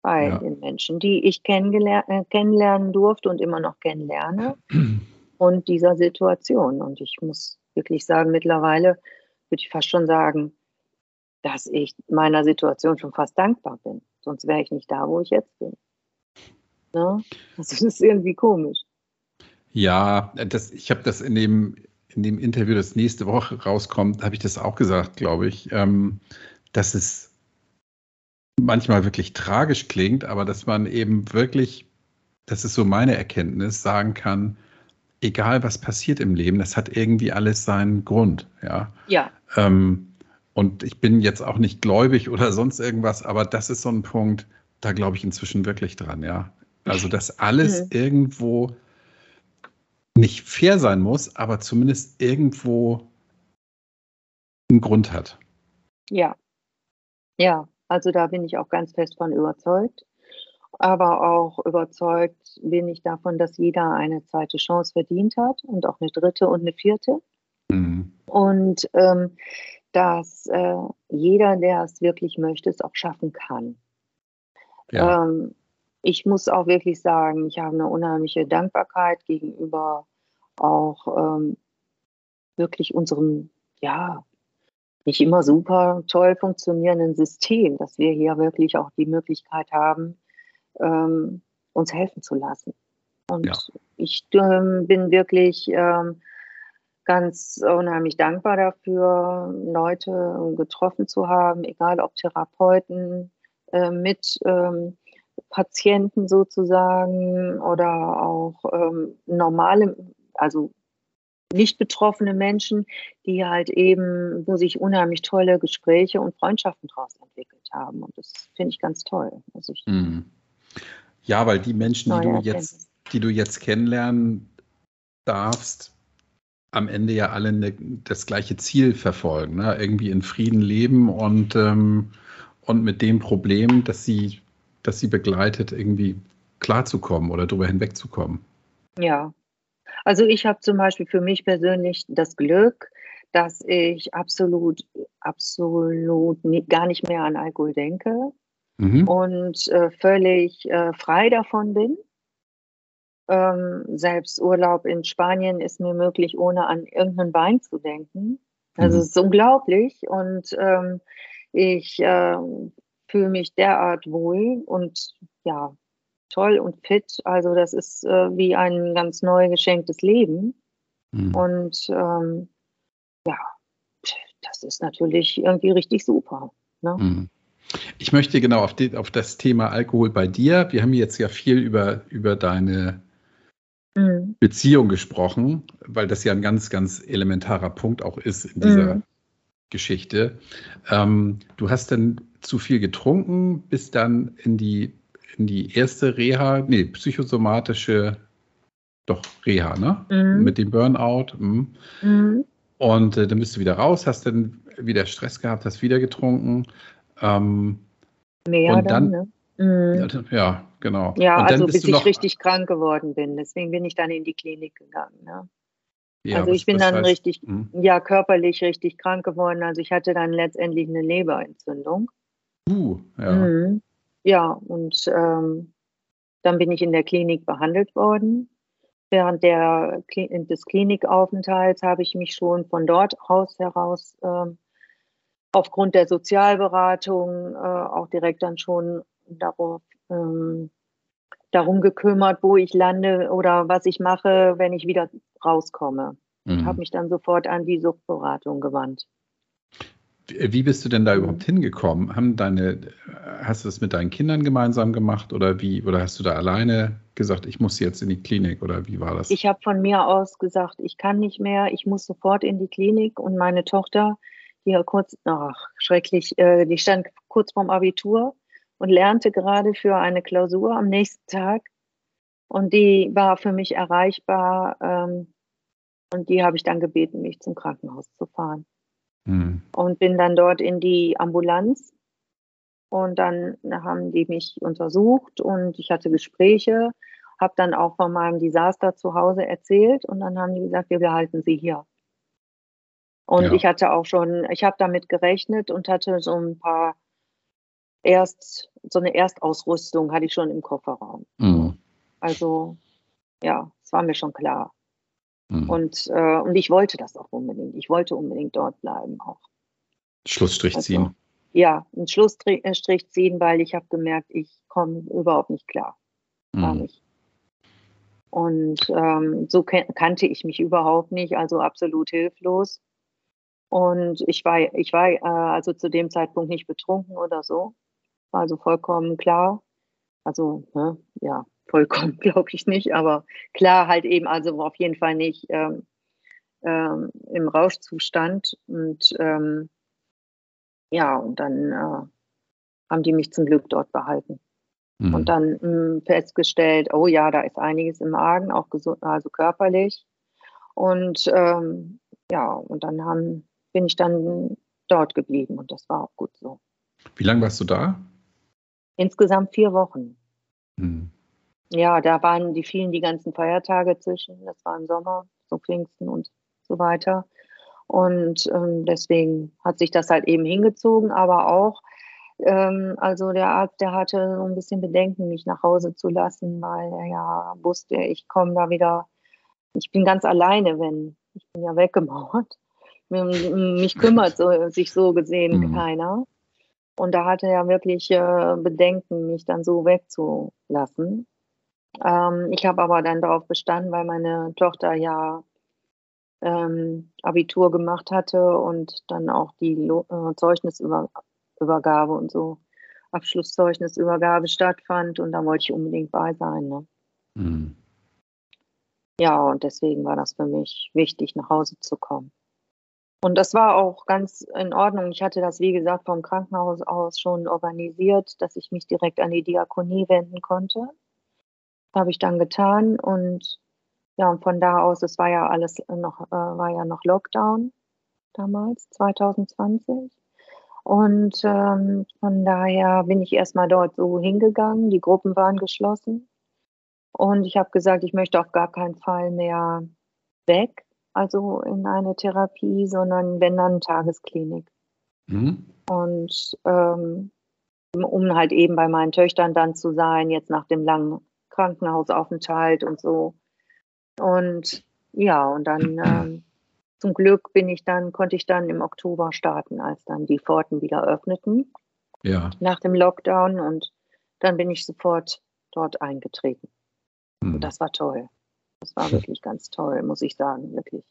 bei ja. den Menschen, die ich äh, kennenlernen durfte und immer noch kennenlerne und dieser Situation. Und ich muss wirklich sagen, mittlerweile würde ich fast schon sagen, dass ich meiner Situation schon fast dankbar bin. Sonst wäre ich nicht da, wo ich jetzt bin. Ne? Also das ist irgendwie komisch. Ja, das, ich habe das in dem, in dem Interview, das nächste Woche rauskommt, habe ich das auch gesagt, glaube ich, ähm, dass es manchmal wirklich tragisch klingt, aber dass man eben wirklich, das ist so meine Erkenntnis, sagen kann, egal was passiert im Leben, das hat irgendwie alles seinen Grund. Ja. ja. Ähm, und ich bin jetzt auch nicht gläubig oder sonst irgendwas, aber das ist so ein Punkt, da glaube ich inzwischen wirklich dran, ja. Also, dass alles mhm. irgendwo nicht fair sein muss, aber zumindest irgendwo einen Grund hat. Ja. Ja, also da bin ich auch ganz fest von überzeugt. Aber auch überzeugt bin ich davon, dass jeder eine zweite Chance verdient hat und auch eine dritte und eine vierte. Mhm. Und ähm, dass äh, jeder, der es wirklich möchte, es auch schaffen kann. Ja. Ähm, ich muss auch wirklich sagen, ich habe eine unheimliche Dankbarkeit gegenüber auch ähm, wirklich unserem, ja, nicht immer super toll funktionierenden System, dass wir hier wirklich auch die Möglichkeit haben, ähm, uns helfen zu lassen. Und ja. ich ähm, bin wirklich ähm, ganz unheimlich dankbar dafür, Leute getroffen zu haben, egal ob Therapeuten äh, mit ähm, Patienten sozusagen oder auch ähm, normale, also nicht betroffene Menschen, die halt eben, wo sich unheimlich tolle Gespräche und Freundschaften daraus entwickelt haben. Und das finde ich ganz toll. Also ich, mhm. Ja, weil die Menschen, die du jetzt, die du jetzt kennenlernen darfst, am Ende ja alle ne, das gleiche Ziel verfolgen, ne? irgendwie in Frieden leben und, ähm, und mit dem Problem, das sie, das sie begleitet, irgendwie klarzukommen oder darüber hinwegzukommen. Ja, also ich habe zum Beispiel für mich persönlich das Glück, dass ich absolut, absolut nie, gar nicht mehr an Alkohol denke. mhm. und äh, völlig äh, frei davon bin. Ähm, selbst Urlaub in Spanien ist mir möglich, ohne an irgendein Wein zu denken. Also mhm. es ist unglaublich und ähm, ich äh, fühle mich derart wohl und ja, toll und fit. Also das ist äh, wie ein ganz neu geschenktes Leben. Mhm. Und ähm, ja, das ist natürlich irgendwie richtig super. Ne? Mhm. Ich möchte genau auf, die, auf, das Thema Alkohol bei dir. Wir haben jetzt ja viel über, über deine mhm. Beziehung gesprochen, weil das ja ein ganz, ganz elementarer Punkt auch ist in dieser mhm. Geschichte. Ähm, du hast dann zu viel getrunken, bist dann in die, in die erste Reha, nee, psychosomatische, doch Reha, ne? Mhm. Mit dem Burnout. Mhm. mhm. Und äh, dann bist du wieder raus, hast dann wieder Stress gehabt, hast wieder getrunken. Ähm, Mehr und dann, dann ne? mhm. ja, genau. Ja, also bis ich richtig krank geworden bin. Deswegen bin ich dann in die Klinik gegangen. Ne? Ja, also was, ich bin dann heißt, richtig, mh? ja, körperlich richtig krank geworden. Also ich hatte dann letztendlich eine Leberentzündung. Uh, ja. Mhm. Ja, und ähm, dann bin ich in der Klinik behandelt worden. Während der, des Klinikaufenthalts habe ich mich schon von dort aus heraus ähm, aufgrund der Sozialberatung äh, auch direkt dann schon darauf, ähm, darum gekümmert, wo ich lande oder was ich mache, wenn ich wieder rauskomme. Mhm. Ich habe mich dann sofort an die Suchtberatung gewandt. Wie bist du denn da überhaupt hingekommen? Haben deine, hast du das mit deinen Kindern gemeinsam gemacht oder wie? Oder hast du da alleine gesagt, ich muss jetzt in die Klinik oder wie war das? Ich habe von mir aus gesagt, ich kann nicht mehr, ich muss sofort in die Klinik und meine Tochter, die ja kurz, ach, schrecklich, äh, die stand kurz vorm Abitur und lernte gerade für eine Klausur am nächsten Tag und die war für mich erreichbar ähm, und die habe ich dann gebeten, mich zum Krankenhaus zu fahren. Mhm. Und bin dann dort in die Ambulanz. Und dann haben die mich untersucht und ich hatte Gespräche, habe dann auch von meinem Desaster zu Hause erzählt und dann haben die gesagt, wir behalten sie hier. Und ja. ich hatte auch schon, ich habe damit gerechnet und hatte so ein paar erst, so eine Erstausrüstung hatte ich schon im Kofferraum. Mhm. Also ja, es war mir schon klar. Mhm. Und, äh, und ich wollte das auch unbedingt. Ich wollte unbedingt dort bleiben auch. Schlussstrich also, ziehen. Ja, einen Schlussstrich ziehen, weil ich habe gemerkt, ich komme überhaupt nicht klar. Gar mhm. nicht. Und ähm, so kannte ich mich überhaupt nicht, also absolut hilflos. Und ich war, ich war äh, also zu dem Zeitpunkt nicht betrunken oder so. War also vollkommen klar. Also, ne, ja, vollkommen, glaube ich nicht, aber klar halt eben, also auf jeden Fall nicht ähm, ähm, im Rauschzustand. Und ähm, ja, und dann äh, haben die mich zum Glück dort behalten. Mhm. Und dann mh, hm, festgestellt, oh ja, da ist einiges im Magen, auch gesund, also körperlich. Und ähm, ja, und dann haben, bin ich dann dort geblieben und das war auch gut so. Wie lange warst du da? Insgesamt vier Wochen. Mhm. Ja, da waren die vielen die ganzen Feiertage zwischen. Das war im Sommer, so Pfingsten und so weiter. Und ähm, deswegen hat sich das halt eben hingezogen, aber auch, ähm, also der Arzt, der hatte so ein bisschen Bedenken, mich nach Hause zu lassen, weil er ja wusste, ich komme da wieder, ich bin ganz alleine, wenn, ich bin ja weggemauert. Mich kümmert so, sich so gesehen mhm. keiner. Und da hatte er wirklich äh, Bedenken, mich dann so wegzulassen. Ähm, ich habe aber dann darauf bestanden, weil meine Tochter ja ähm, Abitur gemacht hatte und dann auch die Lo äh, Zeugnisübergabe und so Abschlusszeugnisübergabe stattfand und da wollte ich unbedingt bei sein. Ne? Mhm. Ja, und deswegen war das für mich wichtig, nach Hause zu kommen. Und das war auch ganz in Ordnung. Ich hatte das, wie gesagt, vom Krankenhaus aus schon organisiert, dass ich mich direkt an die Diakonie wenden konnte habe ich dann getan und ja, und von da aus, es war ja alles noch, äh, war ja noch Lockdown damals, 2020. Und ähm, von daher bin ich erstmal dort so hingegangen. Die Gruppen waren geschlossen. Und ich habe gesagt, ich möchte auf gar keinen Fall mehr weg, also in eine Therapie, sondern wenn dann Tagesklinik. Mhm. Und ähm, um halt eben bei meinen Töchtern dann zu sein, jetzt nach dem langen Krankenhausaufenthalt und so. Und ja, und dann ähm, zum Glück bin ich dann, konnte ich dann im Oktober starten, als dann die Pforten wieder öffneten. Ja. Nach dem Lockdown und dann bin ich sofort dort eingetreten. Hm. Und das war toll. Das war wirklich ganz toll, muss ich sagen, wirklich.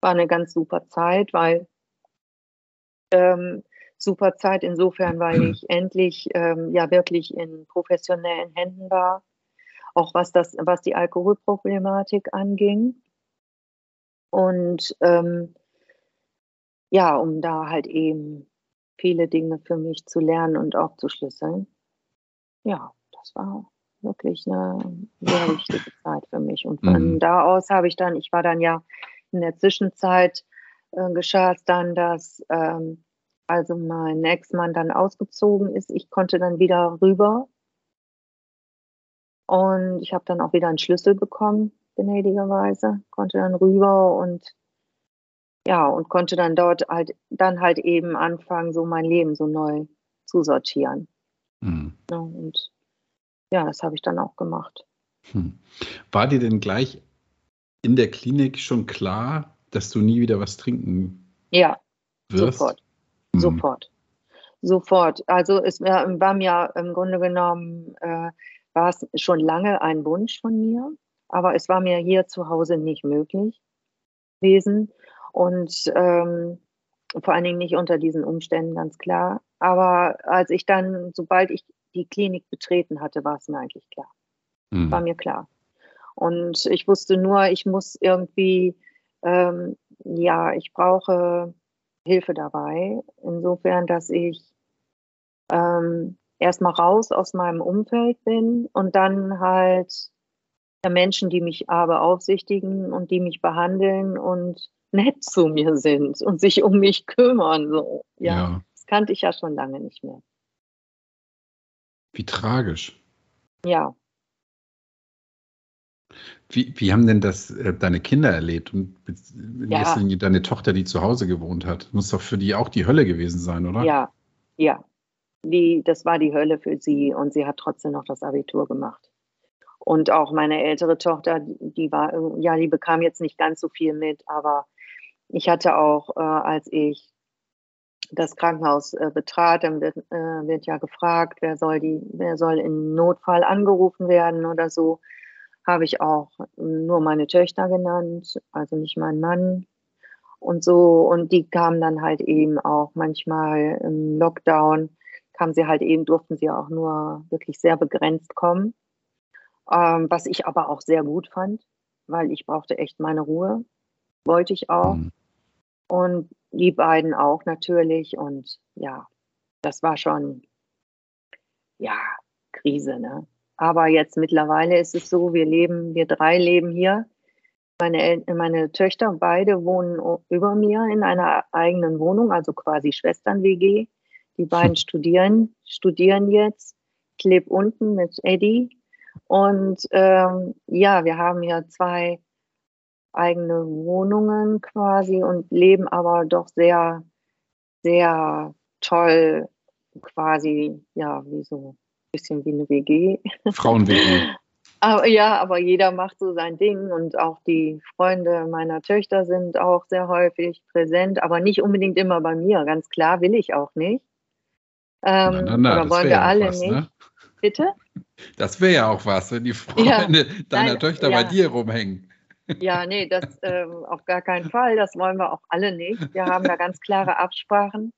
War eine ganz super Zeit, weil ähm, super Zeit insofern, weil ich endlich ähm, ja wirklich in professionellen Händen war, auch was das, was die Alkoholproblematik anging. Und ähm, ja, um da halt eben viele Dinge für mich zu lernen und aufzuschlüsseln. Ja, das war wirklich eine sehr wichtige Zeit für mich. Und von Mhm. da aus habe ich dann, ich war dann ja in der Zwischenzeit, äh, geschah es dann, dass ähm, also mein Ex-Mann dann ausgezogen ist. Ich konnte dann wieder rüber und ich habe dann auch wieder einen Schlüssel bekommen, gnädigerweise, konnte dann rüber und ja, und konnte dann dort halt dann halt eben anfangen, so mein Leben so neu zu sortieren. Hm. Ne? Und ja, das habe ich dann auch gemacht. Hm. War dir denn gleich in der Klinik schon klar, dass du nie wieder was trinken Ja, wirst? sofort. Hm. Sofort. Sofort. Also es war, war mir im Grunde genommen, äh, war es schon lange ein Wunsch von mir, aber es war mir hier zu Hause nicht möglich gewesen. Und ähm, vor allen Dingen nicht unter diesen Umständen, ganz klar. Aber als ich dann, sobald ich die Klinik betreten hatte, war es mir eigentlich klar. Hm. War mir klar. Und ich wusste nur, ich muss irgendwie, ähm, ja, ich brauche Hilfe dabei. Insofern, dass ich ähm, erstmal raus aus meinem Umfeld bin und dann halt der Menschen, die mich aber aufsichtigen und die mich behandeln und nett zu mir sind und sich um mich kümmern. So. Ja, ja. das kannte ich ja schon lange nicht mehr. Wie tragisch. Ja, Wie, wie haben denn das äh, deine Kinder erlebt und in Ja. erster Linie deine Tochter, die zu Hause gewohnt hat? Muss doch für die auch die Hölle gewesen sein, oder? ja, ja. Die, das war die Hölle für sie und sie hat trotzdem noch das Abitur gemacht. Und auch meine ältere Tochter, die war, ja, die bekam jetzt nicht ganz so viel mit, aber ich hatte auch, äh, als ich das Krankenhaus äh, betrat, dann wird, äh, wird ja gefragt, wer soll die, wer soll im Notfall angerufen werden oder so, habe ich auch nur meine Töchter genannt, also nicht meinen Mann und so. Und die kamen dann halt eben auch manchmal im Lockdown, kamen sie halt eben, durften sie auch nur wirklich sehr begrenzt kommen. Ähm, was ich aber auch sehr gut fand, weil ich brauchte echt meine Ruhe, wollte ich auch. Hm. Und die beiden auch natürlich. Und ja, das war schon, ja, Krise, ne? Aber jetzt mittlerweile ist es so, wir leben, wir drei leben hier. Meine, El meine Töchter beide wohnen über mir in einer eigenen Wohnung, also quasi Schwestern-WG. Die beiden studieren, studieren jetzt. Ich lebe unten mit Eddie. Und ähm, ja, wir haben ja zwei eigene Wohnungen quasi und leben aber doch sehr, sehr toll quasi, ja, wie so ein bisschen wie eine WG. Frauen-WG. Aber ja, aber jeder macht so sein Ding und auch die Freunde meiner Töchter sind auch sehr häufig präsent, aber nicht unbedingt immer bei mir. Ganz klar will ich auch nicht. Ähm, Na, na, na, oder das wollen wir ja alle was, nicht. ne? Bitte? Das wäre ja auch was, wenn die Ja. Freunde deiner Nein, Töchter ja. bei dir rumhängen. Ja, nee, das ähm, auf gar keinen Fall. Das wollen wir auch alle nicht. Wir haben da ganz klare Absprachen.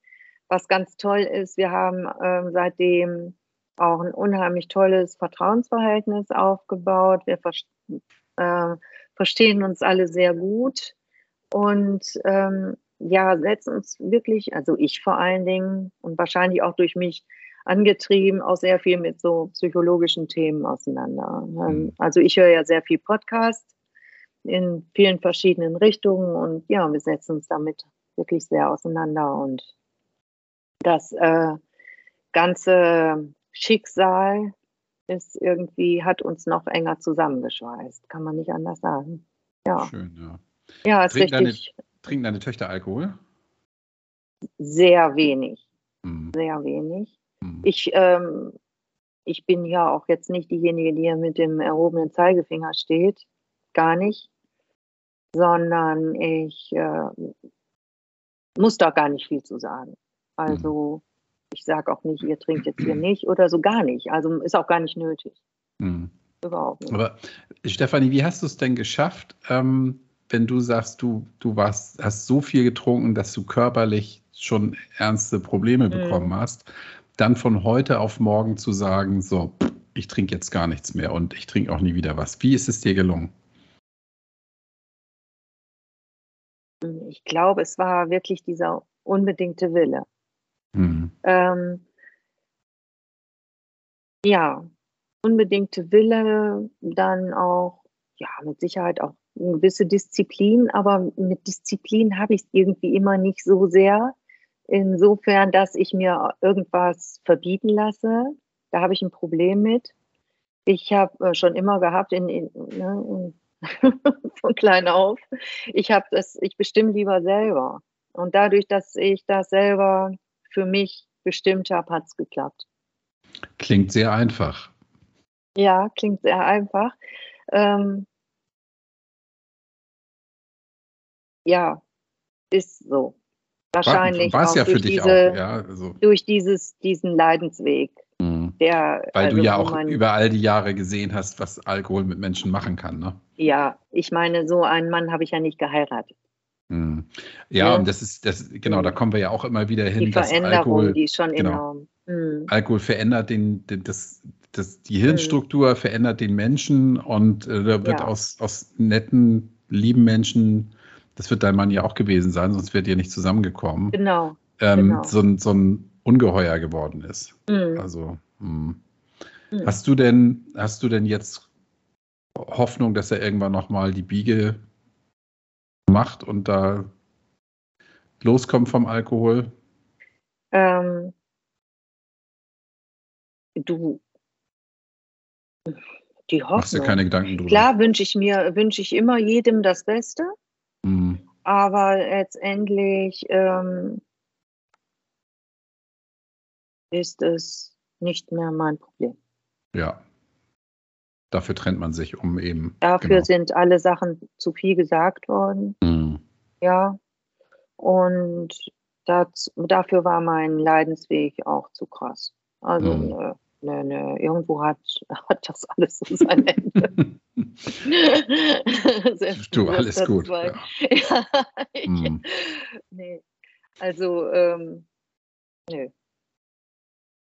Was ganz toll ist, wir haben ähm, seitdem auch ein unheimlich tolles Vertrauensverhältnis aufgebaut. Wir vers äh, verstehen uns alle sehr gut und ähm, ja, setzen uns wirklich, also ich vor allen Dingen und wahrscheinlich auch durch mich angetrieben, auch sehr viel mit so psychologischen Themen auseinander. Ähm, Mhm. Also ich höre ja sehr viel Podcast in vielen verschiedenen Richtungen und ja, wir setzen uns damit wirklich sehr auseinander und das äh, ganze Schicksal ist irgendwie, hat uns noch enger zusammengeschweißt, kann man nicht anders sagen. Ja, Schön, ja. ja, ist deine- richtig Trinken deine Töchter Alkohol? sehr wenig, Hm. sehr wenig. Hm. Mhm. Ich, ähm, ich bin ja auch jetzt nicht diejenige, die hier mit dem erhobenen Zeigefinger steht. Gar nicht. Sondern ich äh, muss da gar nicht viel zu sagen. Also mhm. ich sage auch nicht, ihr trinkt jetzt hier nicht oder so gar nicht. Also ist auch gar nicht nötig. Mhm. Überhaupt nicht. Aber Stefanie, wie hast du es denn geschafft, ähm, wenn du sagst, du, du warst, hast so viel getrunken, dass du körperlich schon ernste Probleme mhm. bekommen hast, dann von heute auf morgen zu sagen, so, ich trinke jetzt gar nichts mehr und ich trinke auch nie wieder was. Wie ist es dir gelungen? Ich glaube, es war wirklich dieser unbedingte Wille. Mhm. Ähm, ja, unbedingte Wille, dann auch, ja, mit Sicherheit auch eine gewisse Disziplin, aber mit Disziplin habe ich es irgendwie immer nicht so sehr. Insofern, dass ich mir irgendwas verbieten lasse, da habe ich ein Problem mit. Ich habe äh, schon immer gehabt, in, in, ne, von klein auf, ich habe das, ich bestimme lieber selber. Und dadurch, dass ich das selber für mich bestimmt habe, hat es geklappt. Klingt sehr einfach. Ja, klingt sehr einfach. Ähm, ja, ist so. Wahrscheinlich war es ja für dich diese, auch, ja, also. durch dieses, diesen Leidensweg. Mhm. Der, Weil also, du ja auch über all die Jahre gesehen hast, was Alkohol mit Menschen machen kann, ne? Ja, ich meine, so einen Mann habe ich ja nicht geheiratet. Mhm. Ja, ja, und das ist, das, genau, da kommen wir ja auch immer wieder hin, die dass Alkohol, die ist schon genau, enorm. Mhm. Alkohol verändert den, den, das, das, die Hirnstruktur, mhm. verändert den Menschen und äh, da wird ja. aus, aus netten, lieben Menschen das wird dein Mann ja auch gewesen sein, sonst wärt ihr nicht zusammengekommen. Genau. Ähm, genau. So, ein, so ein Ungeheuer geworden ist. Mhm. Also, mhm. hast du denn, hast du denn jetzt Hoffnung, dass er irgendwann nochmal die Biege macht und da loskommt vom Alkohol? Ähm, du, die Hoffnung. Machst dir keine Gedanken drüber. Klar wünsche ich mir, wünsche ich immer jedem das Beste. Aber letztendlich ähm, ist es nicht mehr mein Problem. Ja. Dafür trennt man sich um eben. Dafür genau. sind alle Sachen zu viel gesagt worden. Mhm. Ja. Und das, dafür war mein Leidensweg auch zu krass. Also mhm. Ne, ne, ne, irgendwo hat, hat das alles so sein Ende. du, alles gut. Ja. ja hm. Nee. Also, ähm, nö.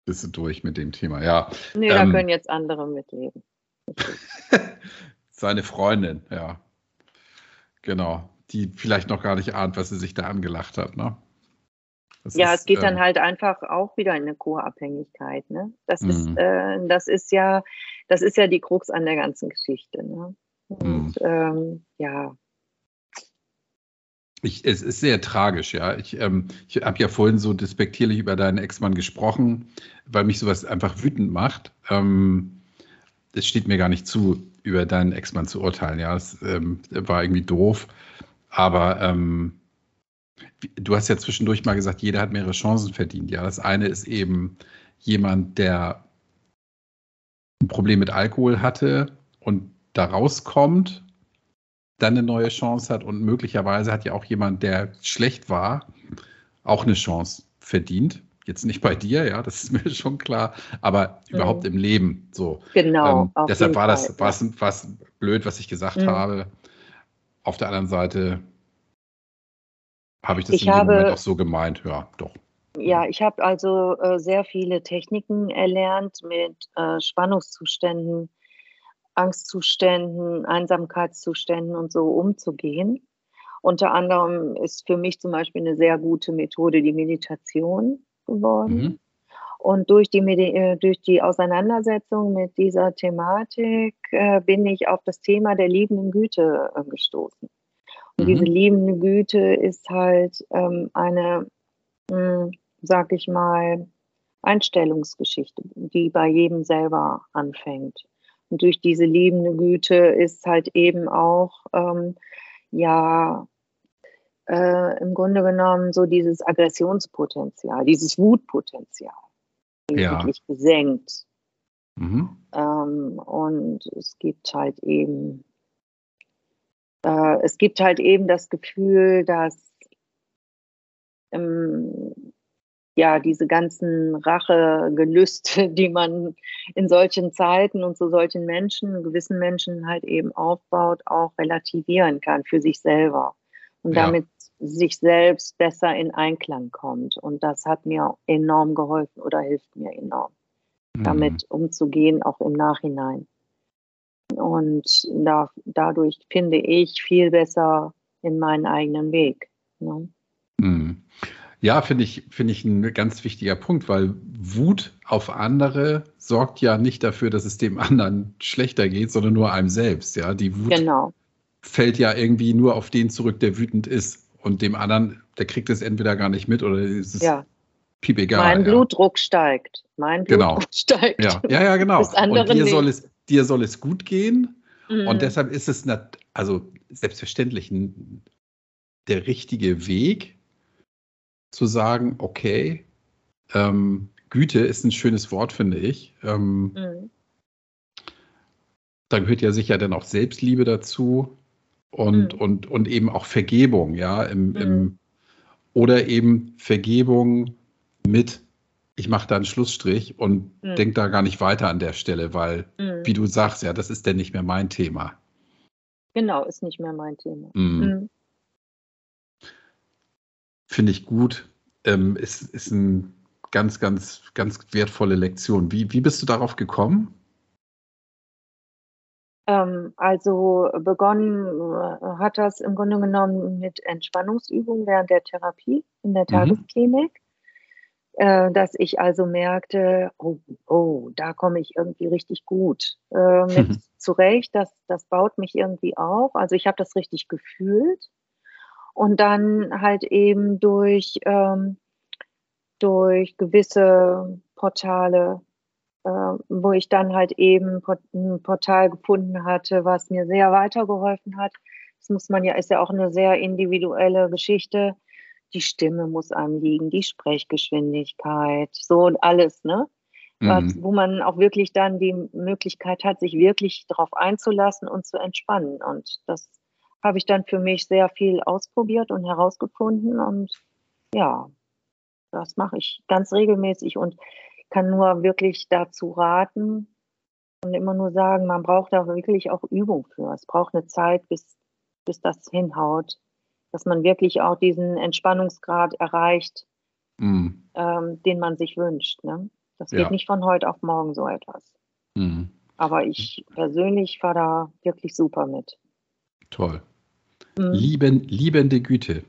Bist du durch mit dem Thema, ja. Nee, ähm, da können jetzt andere mitleben. Seine Freundin, ja. Genau. Die vielleicht noch gar nicht ahnt, was sie sich da angelacht hat, ne? Das ja, ist, es geht äh, dann halt einfach auch wieder in eine Co-Abhängigkeit. Ne? Das, ist, mhm. äh, das, ist ja, das ist ja die Krux an der ganzen Geschichte. Ne? Und mhm. ähm, ja. Ich, es ist sehr tragisch, ja. Ich, ähm, ich habe ja vorhin so despektierlich über deinen Ex-Mann gesprochen, weil mich sowas einfach wütend macht. Ähm, es steht mir gar nicht zu, über deinen Ex-Mann zu urteilen. Ja, es ähm, war irgendwie doof. Aber ähm, Du hast ja zwischendurch mal gesagt, jeder hat mehrere Chancen verdient. Ja, das eine ist eben jemand, der ein Problem mit Alkohol hatte und da rauskommt, dann eine neue Chance hat und möglicherweise hat ja auch jemand, der schlecht war, auch eine Chance verdient. Jetzt nicht bei dir, ja, das ist mir schon klar, aber mhm. überhaupt im Leben so. Genau. Ähm, deshalb war das was blöd, was ich gesagt mhm. habe. Auf der anderen Seite habe ich das ich in habe, dem Moment auch so gemeint? Ja, doch. Ja, ich habe also äh, sehr viele Techniken erlernt, mit äh, Spannungszuständen, Angstzuständen, Einsamkeitszuständen und so umzugehen. Unter anderem ist für mich zum Beispiel eine sehr gute Methode die Meditation geworden. Mhm. Und durch die, äh, durch die Auseinandersetzung mit dieser Thematik äh, bin ich auf das Thema der liebenden Güte äh, gestoßen. Und mhm. diese liebende Güte ist halt ähm, eine, mh, hm, sag ich mal, Einstellungsgeschichte, die bei jedem selber anfängt. Und durch diese liebende Güte ist halt eben auch, ähm, ja, äh, im Grunde genommen so dieses Aggressionspotenzial, dieses Wutpotenzial ja. gesenkt. Mhm. Ähm, und es gibt halt eben, äh, es gibt halt eben das Gefühl, dass ähm, ja, diese ganzen Rachegelüste, die man in solchen Zeiten und zu solchen Menschen, gewissen Menschen halt eben aufbaut, auch relativieren kann für sich selber und ja. damit sich selbst besser in Einklang kommt. Und das hat mir enorm geholfen oder hilft mir enorm, mhm. damit umzugehen, auch im Nachhinein. Und da, dadurch finde ich viel besser in meinen eigenen Weg. Ne? Mhm. Ja, finde ich, finde ich ein ganz wichtiger Punkt, weil Wut auf andere sorgt ja nicht dafür, dass es dem anderen schlechter geht, sondern nur einem selbst. Ja, die Wut genau. fällt ja irgendwie nur auf den zurück, der wütend ist. Und dem anderen, der kriegt es entweder gar nicht mit oder ist es ja. piep egal. Mein ja. Blutdruck steigt. Mein genau. Blutdruck genau. steigt. Ja, ja, ja genau. Und dir soll, es, dir soll es gut gehen. Mhm. Und deshalb ist es, also selbstverständlich der richtige Weg, zu sagen, okay, ähm, Güte ist ein schönes Wort, finde ich. Ähm, mhm. Da gehört ja sicher dann auch Selbstliebe dazu und, mhm. und, und eben auch Vergebung, ja, im, mhm. im, oder eben Vergebung mit, ich mache da einen Schlussstrich und mhm. denke da gar nicht weiter an der Stelle, weil, mhm. wie du sagst, ja, das ist denn nicht mehr mein Thema. Genau, ist nicht mehr mein Thema. Mhm. finde ich gut. Ähm, ist, ist eine ganz, ganz, ganz wertvolle Lektion. Wie, wie bist du darauf gekommen? Ähm, also begonnen äh, hat das im Grunde genommen mit Entspannungsübungen während der Therapie in der mhm. Tagesklinik. Äh, dass ich also merkte, oh, oh, da komme ich irgendwie richtig gut äh, mit mhm. zurecht. Das, das baut mich irgendwie auf. Also ich habe das richtig gefühlt und dann halt eben durch, ähm, durch gewisse Portale, äh, wo ich dann halt eben ein Portal gefunden hatte, was mir sehr weitergeholfen hat. Das muss man ja, ist ja auch eine sehr individuelle Geschichte. Die Stimme muss einem liegen, die Sprechgeschwindigkeit, so und alles, ne? Was, mhm. wo man auch wirklich dann die Möglichkeit hat, sich wirklich darauf einzulassen und zu entspannen. Und das habe ich dann für mich sehr viel ausprobiert und herausgefunden. Und ja, das mache ich ganz regelmäßig und kann nur wirklich dazu raten und immer nur sagen, man braucht da wirklich auch Übung für. Es braucht eine Zeit, bis, bis das hinhaut, dass man wirklich auch diesen Entspannungsgrad erreicht, mhm. ähm, den man sich wünscht. Ne? Das geht ja. nicht von heute auf morgen so etwas. Mhm. Aber ich persönlich fahre da wirklich super mit. Toll. Mhm. Lieben, liebende Güte.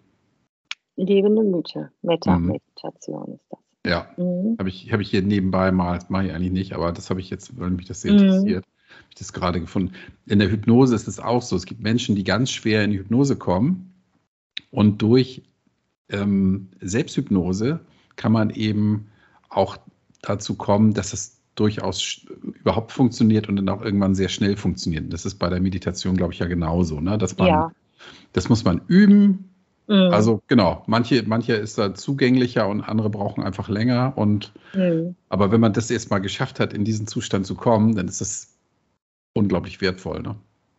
Liebende Güte. Meta-Meditation mhm. ist das. Ja, mhm. habe ich, hab ich hier nebenbei mal, das mache ich eigentlich nicht, aber das habe ich jetzt, weil mich das sehr interessiert, mhm. habe ich das gerade gefunden. In der Hypnose ist es auch so. Es gibt Menschen, die ganz schwer in die Hypnose kommen und durch ähm, Selbsthypnose kann man eben auch dazu kommen, dass es durchaus überhaupt funktioniert und dann auch irgendwann sehr schnell funktioniert. Das ist bei der Meditation, glaube ich, ja genauso, ne? dass man ja. Das muss man üben. Mhm. Also genau, manche, manche ist da zugänglicher und andere brauchen einfach länger. Und mhm. aber wenn man das erstmal geschafft hat, in diesen Zustand zu kommen, dann ist das unglaublich wertvoll. Ne?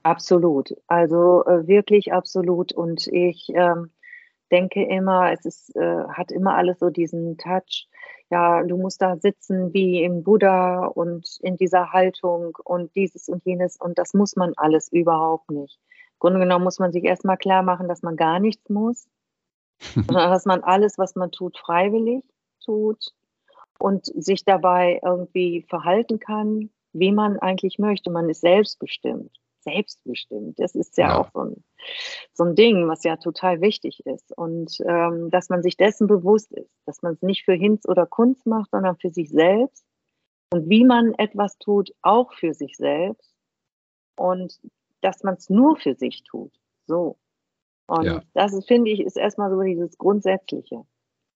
Absolut. Also äh, wirklich absolut. Und ich ähm, denke immer, es ist, äh, hat immer alles so diesen Touch. Ja, du musst da sitzen wie im Buddha und in dieser Haltung und dieses und jenes. Und das muss man alles überhaupt nicht. Grunde genommen muss man sich erstmal klar machen, dass man gar nichts muss, sondern dass man alles, was man tut, freiwillig tut und sich dabei irgendwie verhalten kann, wie man eigentlich möchte. Man ist selbstbestimmt. Selbstbestimmt. Das ist ja, ja. auch so ein, so ein Ding, was ja total wichtig ist. Und ähm, dass man sich dessen bewusst ist, dass man es nicht für Hinz oder Kunst macht, sondern für sich selbst. Und wie man etwas tut, auch für sich selbst. Und dass man es nur für sich tut. So. Und ja. das ist, finde ich, ist erstmal so dieses Grundsätzliche.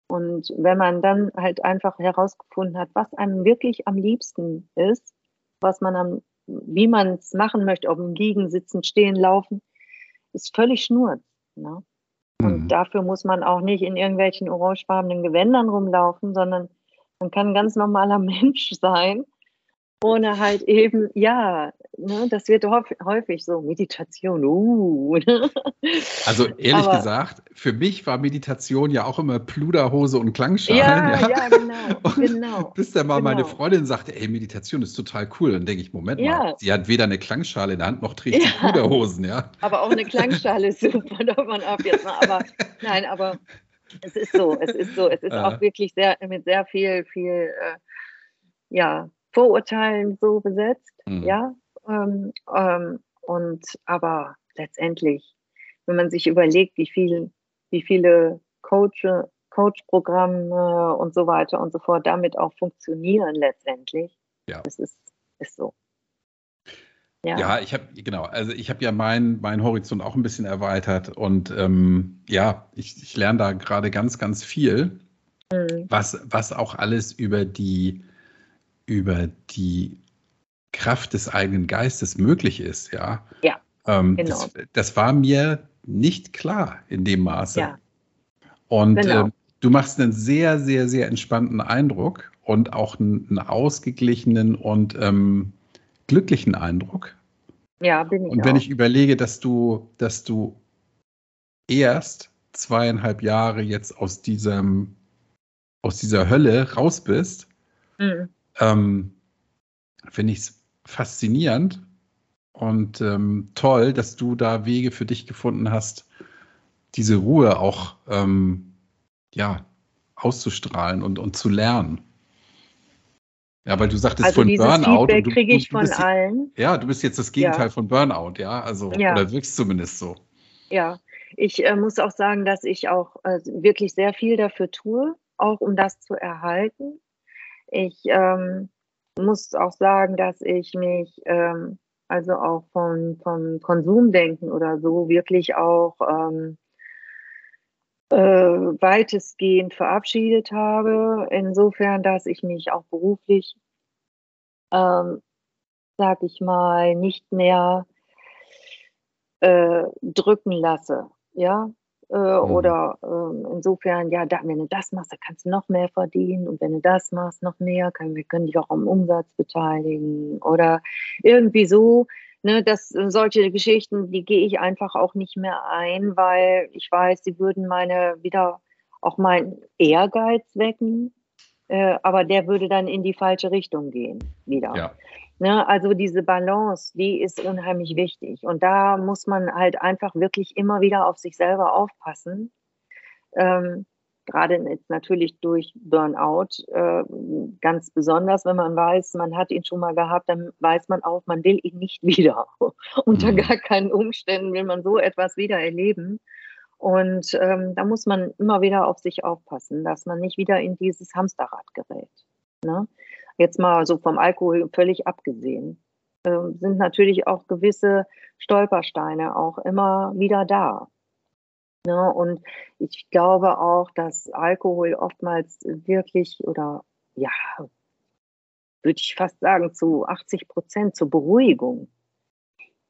Und wenn man dann halt einfach herausgefunden hat, was einem wirklich am liebsten ist, was man am, wie man es machen möchte, ob im Liegen, Sitzen, Stehen, Laufen, ist völlig schnurz. Ne? Und mhm. dafür muss man auch nicht in irgendwelchen orangefarbenen Gewändern rumlaufen, sondern Man kann ein ganz normaler Mensch sein ohne halt eben, ja, ne, das wird häufig so, Meditation, uh. Ne? Also ehrlich Aber, gesagt, für mich war Meditation ja auch immer Pluderhose und Klangschalen. Ja, ja, ja genau, genau. Bis dann mal genau. meine Freundin sagte, ey, Meditation ist total cool. Dann denke ich, Moment ja. mal, sie hat weder eine Klangschale in der Hand, noch trägt sie Pluderhosen, ja. Aber auch eine Klangschale ist super, man ab jetzt mal. Aber nein, aber es ist so, es ist so, es ist ja. auch wirklich sehr, mit sehr viel, viel, äh, ja, Vorurteilen so besetzt, mhm. ja. Ähm, ähm, und aber letztendlich, wenn man sich überlegt, wie viel, wie viele Coach, Coach-Programme und so weiter und so fort damit auch funktionieren letztendlich, ja. das ist, ist so. Ja, ja ich habe genau, also ich habe ja meinen mein Horizont auch ein bisschen erweitert und ähm, ja, ich, ich lerne da gerade ganz, ganz viel, mhm. was, was auch alles über die über die Kraft des eigenen Geistes möglich ist, ja. Ja. Ähm, genau. das, das, war mir nicht klar in dem Maße. Ja. Und genau. äh, du machst einen sehr, sehr, sehr entspannten Eindruck und auch einen, einen ausgeglichenen und ähm, glücklichen Eindruck. Ja, bin ich. Und wenn auch. ich überlege, dass du, dass du erst zweieinhalb Jahre jetzt aus diesem, aus dieser Hölle raus bist, mhm ähm, finde ich es faszinierend und ähm, toll, dass du da Wege für dich gefunden hast, diese Ruhe auch ähm, ja, auszustrahlen und, und zu lernen. Ja, weil du sagtest also von Burnout. Feedback kriege ich von bist, allen. Ja, du bist jetzt das Gegenteil ja. von Burnout, ja, also ja. oder wirkst zumindest so. Ja, ich äh, muss auch sagen, dass ich auch äh, wirklich sehr viel dafür tue, auch um das zu erhalten. Ich ähm, muss auch sagen, dass ich mich ähm, also auch von, von Konsumdenken oder so wirklich auch ähm, äh, weitestgehend verabschiedet habe. Insofern, dass ich mich auch beruflich, ähm, sag ich mal, nicht mehr äh, drücken lasse. Ja, äh, mhm. Oder äh, insofern, ja, da, wenn du das machst, dann kannst du noch mehr verdienen. Und wenn du das machst, noch mehr, können, wir können dich auch am Umsatz beteiligen. Oder irgendwie so. Ne, das, solche Geschichten, die gehe ich einfach auch nicht mehr ein, weil ich weiß, sie würden meine wieder auch meinen Ehrgeiz wecken, äh, aber der würde dann in die falsche Richtung gehen wieder. Ja. Ne, also diese Balance, die ist unheimlich wichtig. Und da muss man halt einfach wirklich immer wieder auf sich selber aufpassen. Ähm, Gerade jetzt natürlich durch Burnout äh, ganz besonders, wenn man weiß, man hat ihn schon mal gehabt, dann weiß man auch, man will ihn nicht wieder. Unter mhm. gar keinen Umständen will man so etwas wieder erleben. Und ähm, da muss man immer wieder auf sich aufpassen, dass man nicht wieder in dieses Hamsterrad gerät. Ne? jetzt mal so vom Alkohol völlig abgesehen, äh, sind natürlich auch gewisse Stolpersteine auch immer wieder da. Ne? Und ich glaube auch, dass Alkohol oftmals wirklich oder ja, würde ich fast sagen, zu 80 Prozent zur Beruhigung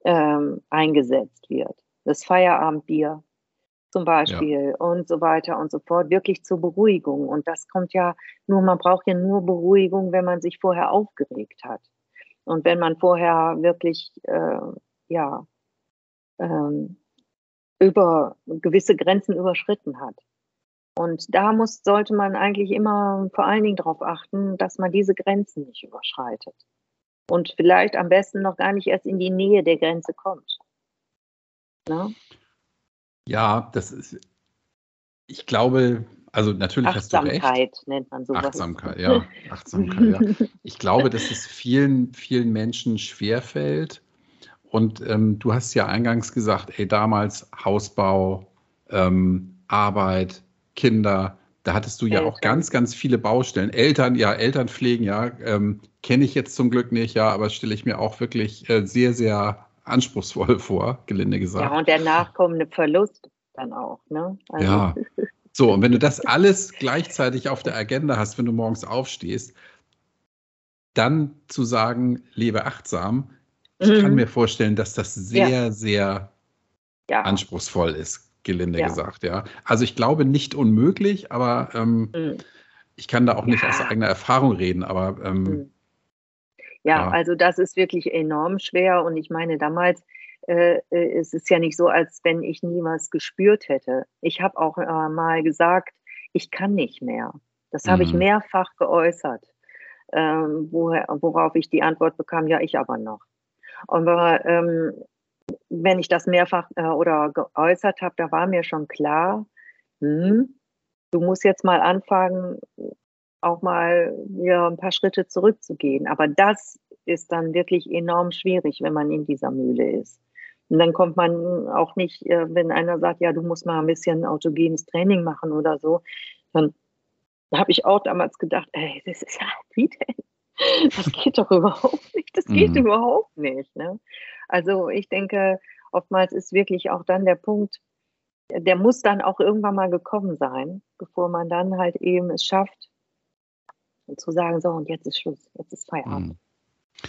ähm, eingesetzt wird. Das Feierabendbier, zum Beispiel ja. und so weiter und so fort, wirklich zur Beruhigung. Und das kommt ja nur, man braucht ja nur Beruhigung, wenn man sich vorher aufgeregt hat. Und wenn man vorher wirklich, äh, ja, ähm, über gewisse Grenzen überschritten hat. Und da muss, sollte man eigentlich immer vor allen Dingen darauf achten, dass man diese Grenzen nicht überschreitet. Und vielleicht am besten noch gar nicht erst in die Nähe der Grenze kommt. Na? Ja, das ist, ich glaube, also natürlich hast du recht. Achtsamkeit nennt man sowas. Achtsamkeit, ja. Achtsamkeit, ja. Ich glaube, dass es vielen, vielen Menschen schwerfällt. Und ähm, du hast ja eingangs gesagt, ey, damals Hausbau, ähm, Arbeit, Kinder, da hattest du ja Eltern. auch ganz, ganz viele Baustellen. Eltern, ja, Eltern pflegen, ja, ähm, kenne ich jetzt zum Glück nicht, ja, aber stelle ich mir auch wirklich äh, sehr, sehr anspruchsvoll vor, gelinde gesagt. Ja, und der nachkommende Verlust dann auch. Ne? Also. Ja. So, und wenn du das alles gleichzeitig auf der Agenda hast, wenn du morgens aufstehst, dann zu sagen, lebe achtsam, ich mhm. kann mir vorstellen, dass das sehr, ja. sehr ja. anspruchsvoll ist, gelinde ja. gesagt, ja. Also ich glaube nicht unmöglich, aber ähm, mhm. ich kann da auch nicht aus eigener Erfahrung reden, aber ähm, hm. Ja, ja, also das ist wirklich enorm schwer und ich meine, damals äh, äh, es ist ja nicht so, als wenn ich nie was gespürt hätte. Ich habe auch äh, mal gesagt, ich kann nicht mehr. Das habe ich mhm. mehrfach geäußert, ähm, woher, worauf ich die Antwort bekam, ja, ich aber noch. Aber ähm, wenn ich das mehrfach äh, oder geäußert habe, da war mir schon klar, hm, du musst jetzt mal anfangen, auch mal hier ein paar Schritte zurückzugehen. Aber das ist dann wirklich enorm schwierig, wenn man in dieser Mühle ist. Und dann kommt man auch nicht, äh, wenn einer sagt, ja, du musst mal ein bisschen autogenes Training machen oder so, dann habe ich auch damals gedacht, ey, das ist ja, wie denn? Das geht doch überhaupt nicht. Das geht mhm. überhaupt nicht. Ne? Also ich denke, oftmals ist wirklich auch dann der Punkt, der muss dann auch irgendwann mal gekommen sein, bevor man dann halt eben es schafft, zu sagen, so und jetzt ist Schluss, jetzt ist Feierabend. Mhm.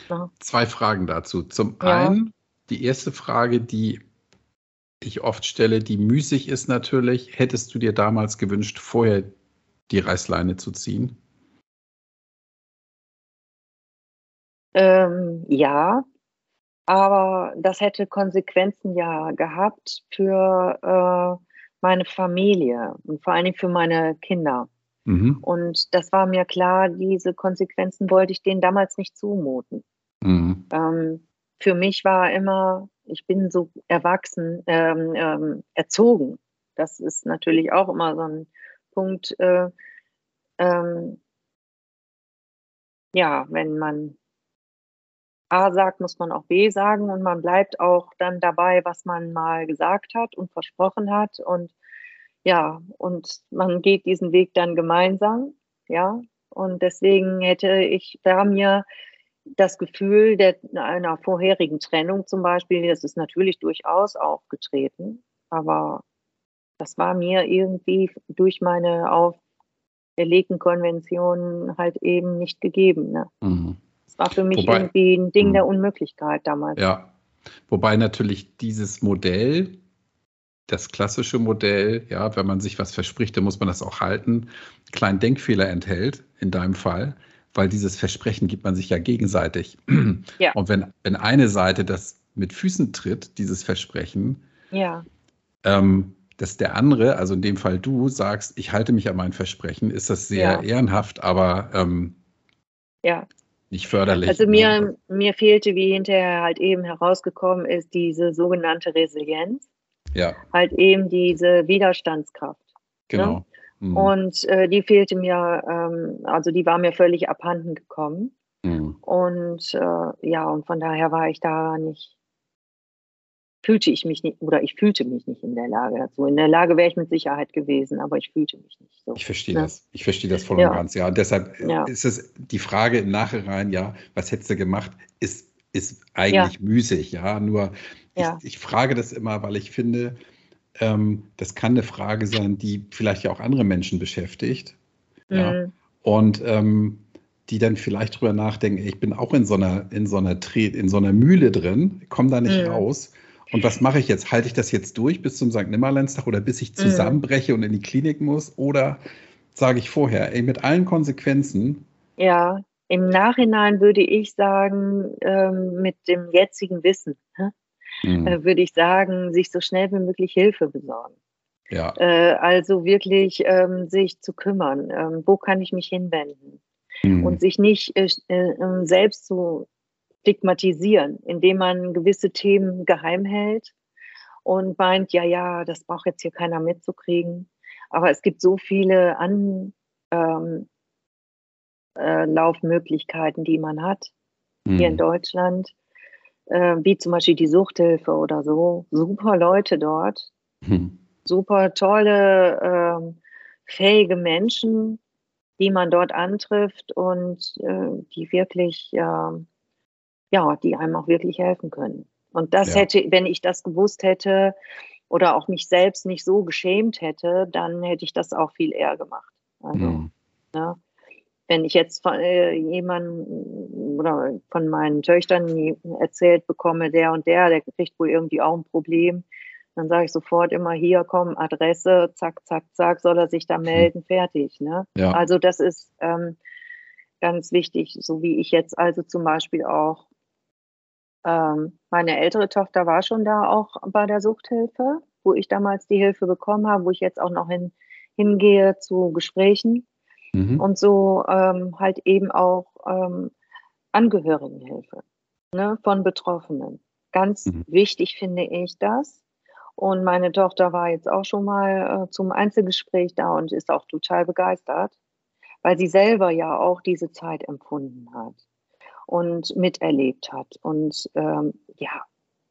Ja. Zwei Fragen dazu. Zum ja. einen, die erste Frage, die ich oft stelle, die müßig ist natürlich, hättest du dir damals gewünscht, vorher die Reißleine zu ziehen? Ähm, ja, aber das hätte Konsequenzen ja gehabt für äh, meine Familie und vor allen Dingen für meine Kinder. Mhm. Und das war mir klar, diese Konsequenzen wollte ich denen damals nicht zumuten. Mhm. Ähm, für mich war immer, ich bin so erwachsen, ähm, ähm, erzogen. Das ist natürlich auch immer so ein Punkt. Äh, ähm, ja, wenn man A sagt, muss man auch B sagen und man bleibt auch dann dabei, was man mal gesagt hat und versprochen hat. Und ja, und man geht diesen Weg dann gemeinsam. Ja, und deswegen hätte ich da mir das Gefühl der, einer vorherigen Trennung zum Beispiel, das ist natürlich durchaus aufgetreten, aber das war mir irgendwie durch meine auferlegten Konventionen halt eben nicht gegeben. Ne? Mhm. Das war für mich Wobei, irgendwie ein Ding mh. der Unmöglichkeit damals. Ja, wobei natürlich dieses Modell, das klassische Modell, ja, wenn man sich was verspricht, dann muss man das auch halten, kleinen Denkfehler enthält, in deinem Fall weil dieses Versprechen gibt man sich ja gegenseitig. Ja. Und wenn, wenn eine Seite das mit Füßen tritt, dieses Versprechen, ja. ähm, dass der andere, also in dem Fall du, sagst, ich halte mich an mein Versprechen, ist das sehr ja. ehrenhaft, aber ähm, ja. nicht förderlich. Also mir, mir fehlte, wie hinterher halt eben herausgekommen ist, diese sogenannte Resilienz. Ja. Halt eben diese Widerstandskraft. Ne? Genau. Ne? Mhm. Und äh, die fehlte mir, ähm, also die war mir völlig abhanden gekommen. Mhm. Und äh, ja, und von daher war ich da nicht, fühlte ich mich nicht, oder ich fühlte mich nicht in der Lage dazu. In der Lage wäre ich mit Sicherheit gewesen, aber ich fühlte mich nicht so. Ich verstehe ne? das. Ich verstehe das voll und ganz, ja. Und deshalb ja. ist es die Frage im Nachhinein, ja, was hättest du gemacht, ist, ist eigentlich ja. müßig, ja. Nur ich, ich frage das immer, weil ich finde, ähm, das kann eine Frage sein, die vielleicht ja auch andere Menschen beschäftigt. Mhm. Ja. Und ähm, die dann vielleicht drüber nachdenken, ich bin auch in so einer, in so einer, in so einer Mühle drin, komme da nicht mhm. raus. Und was mache ich jetzt? Halte ich das jetzt durch bis zum St. Nimmerleinstag oder bis ich mhm. zusammenbreche mhm. und in die Klinik muss? Oder sage ich vorher, ey, mit allen Konsequenzen? Ja, im Nachhinein würde ich sagen, ähm, mit dem jetzigen Wissen. Hä? Mhm. äh, würde ich sagen, sich so schnell wie möglich Hilfe besorgen. Ja. Äh, also wirklich ähm, sich zu kümmern, ähm, wo kann ich mich hinwenden mhm. und sich nicht äh, äh ähm, selbst zu stigmatisieren, indem man gewisse Themen geheim hält und meint, ja, ja, das braucht jetzt hier keiner mitzukriegen. Aber es gibt so viele Anlaufmöglichkeiten, ähm, äh, die man hat mhm. hier in mhm. Deutschland äh, wie zum Beispiel die Suchthilfe oder so. Super Leute dort, hm. super tolle, äh, fähige Menschen, die man dort antrifft und äh, die wirklich, ja, die einem auch wirklich helfen können. Und das ja. hätte, wenn ich das gewusst hätte oder auch mich selbst nicht so geschämt hätte, dann hätte ich das auch viel eher gemacht. Also, ja wenn ich jetzt äh, jemandem oder von meinen Töchtern erzählt bekomme, der und der, der kriegt wohl irgendwie auch ein Problem, Dann sage ich sofort immer hier, komm, Adresse, zack, zack, zack, soll er sich da mhm. melden, fertig. Ne? Ja. Also das ist ähm, ganz wichtig, so wie ich jetzt also zum Beispiel auch, ähm, meine ältere Tochter war schon da auch bei der Suchthilfe, wo ich damals die Hilfe bekommen habe, wo ich jetzt auch noch hin, hingehe zu Gesprächen mhm. und so ähm, halt eben auch ähm, Angehörigenhilfe ne, von Betroffenen. Ganz mhm. wichtig finde ich das. Und meine Tochter war jetzt auch schon mal äh, zum Einzelgespräch da und ist auch total begeistert, weil sie selber ja auch diese Zeit empfunden hat und miterlebt hat. Und ähm, ja,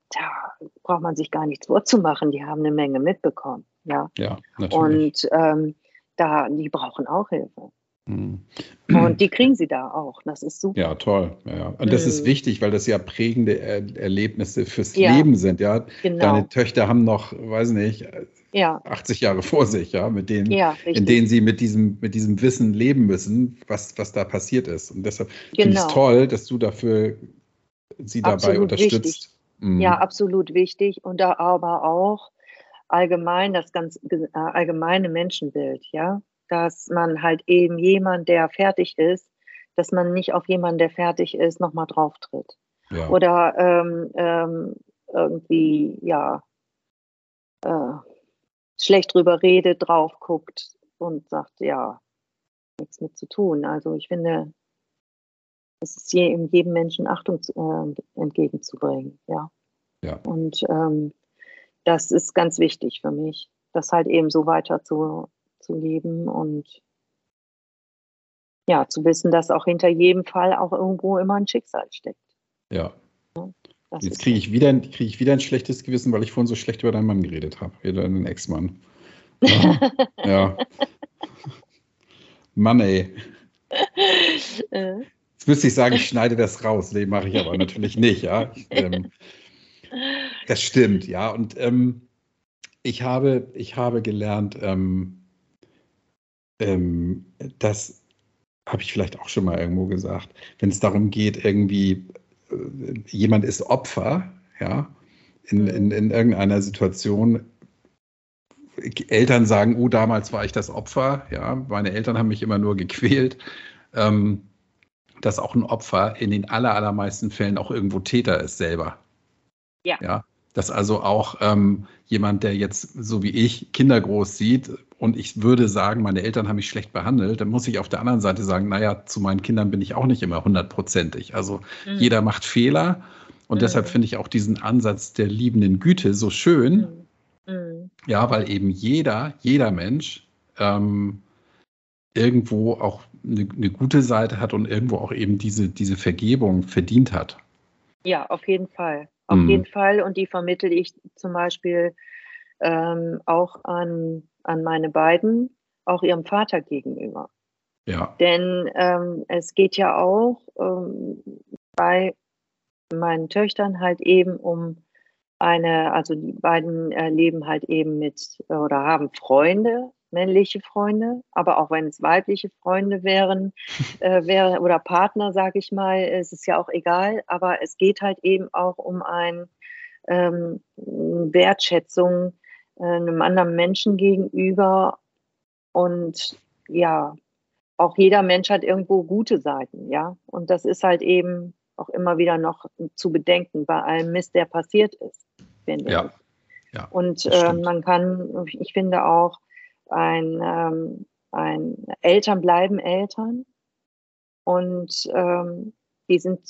da braucht man sich gar nichts vorzumachen. Die haben eine Menge mitbekommen. Ja, ja natürlich. Und ähm, da, die brauchen auch Hilfe. Mhm. Und die kriegen sie da auch. Das ist super. Ja, toll. Ja. Und das mhm. ist wichtig, weil das ja prägende er Erlebnisse fürs ja. Leben sind. Ja, genau. deine Töchter haben noch, weiß nicht, ja. 80 Jahre vor sich, ja, mit denen, ja, in denen sie mit diesem, mit diesem Wissen leben müssen, was, was da passiert ist. Und deshalb genau. finde ich es toll, dass du dafür sie dabei absolut unterstützt. Mhm. Ja, absolut wichtig. Und da aber auch allgemein das ganz äh, allgemeine Menschenbild, ja dass man halt eben jemand, der fertig ist, dass man nicht auf jemanden, der fertig ist, nochmal drauf tritt. Ja. Oder ähm, ähm, irgendwie, ja, äh, schlecht drüber redet, drauf guckt und sagt, ja, nichts mit zu tun. Also ich finde, es ist je, jedem Menschen Achtung äh, entgegenzubringen, ja. ja. Und ähm, das ist ganz wichtig für mich, das halt eben so weiter zu, zu leben und ja, zu wissen, dass auch hinter jedem Fall auch irgendwo immer ein Schicksal steckt. Ja. ja Jetzt kriege ich, wieder, krieg ich wieder ein schlechtes Gewissen, weil ich vorhin so schlecht über deinen Mann geredet habe, über deinen Ex-Mann. Ja. ja. Mann, ey. Äh. Jetzt müsste ich sagen, ich schneide das raus. Nee, mache ich aber natürlich nicht, ja. Ähm, das stimmt, ja. Und ähm, ich, habe, ich habe gelernt, ähm, ähm, das habe ich vielleicht auch schon mal irgendwo gesagt, wenn es darum geht, irgendwie, äh, jemand ist Opfer, ja, in, in, mhm. in irgendeiner Situation, Eltern sagen, oh, damals war ich das Opfer, ja, meine Eltern haben mich immer nur gequält, ähm, dass auch ein Opfer in den aller, allermeisten Fällen auch irgendwo Täter ist selber. Ja. ja? Dass also auch ähm, jemand, der jetzt so wie ich Kinder groß sieht und ich würde sagen, meine Eltern haben mich schlecht behandelt, dann muss ich auf der anderen Seite sagen, naja, zu meinen Kindern bin ich auch nicht immer hundertprozentig. Also mhm. jeder macht Fehler und mhm. deshalb finde ich auch diesen Ansatz der liebenden Güte so schön. Mhm. mhm. Ja, weil eben jeder, jeder Mensch ähm, irgendwo auch eine, eine, gute Seite hat und irgendwo auch eben diese, diese Vergebung verdient hat. Ja, auf jeden Fall. Auf mhm. jeden Fall. Und die vermittel ich zum Beispiel ähm, auch an an meine beiden, auch ihrem Vater gegenüber. Ja. Denn ähm, es geht ja auch ähm, bei meinen Töchtern halt eben um eine, also die beiden äh, leben halt eben mit oder haben Freunde, männliche Freunde, aber auch wenn es weibliche Freunde wären, äh, wäre oder Partner, sage ich mal, ist es ja auch egal. Aber es geht halt eben auch um ein ähm, Wertschätzung äh, einem anderen Menschen gegenüber. Und ja, auch jeder Mensch hat irgendwo gute Seiten, ja. Und das ist halt eben auch immer wieder noch zu bedenken bei allem Mist, der passiert ist, finde ja. ich. Ja, und äh, man kann, ich finde auch, ein, ähm, ein Eltern bleiben Eltern und ähm, die sind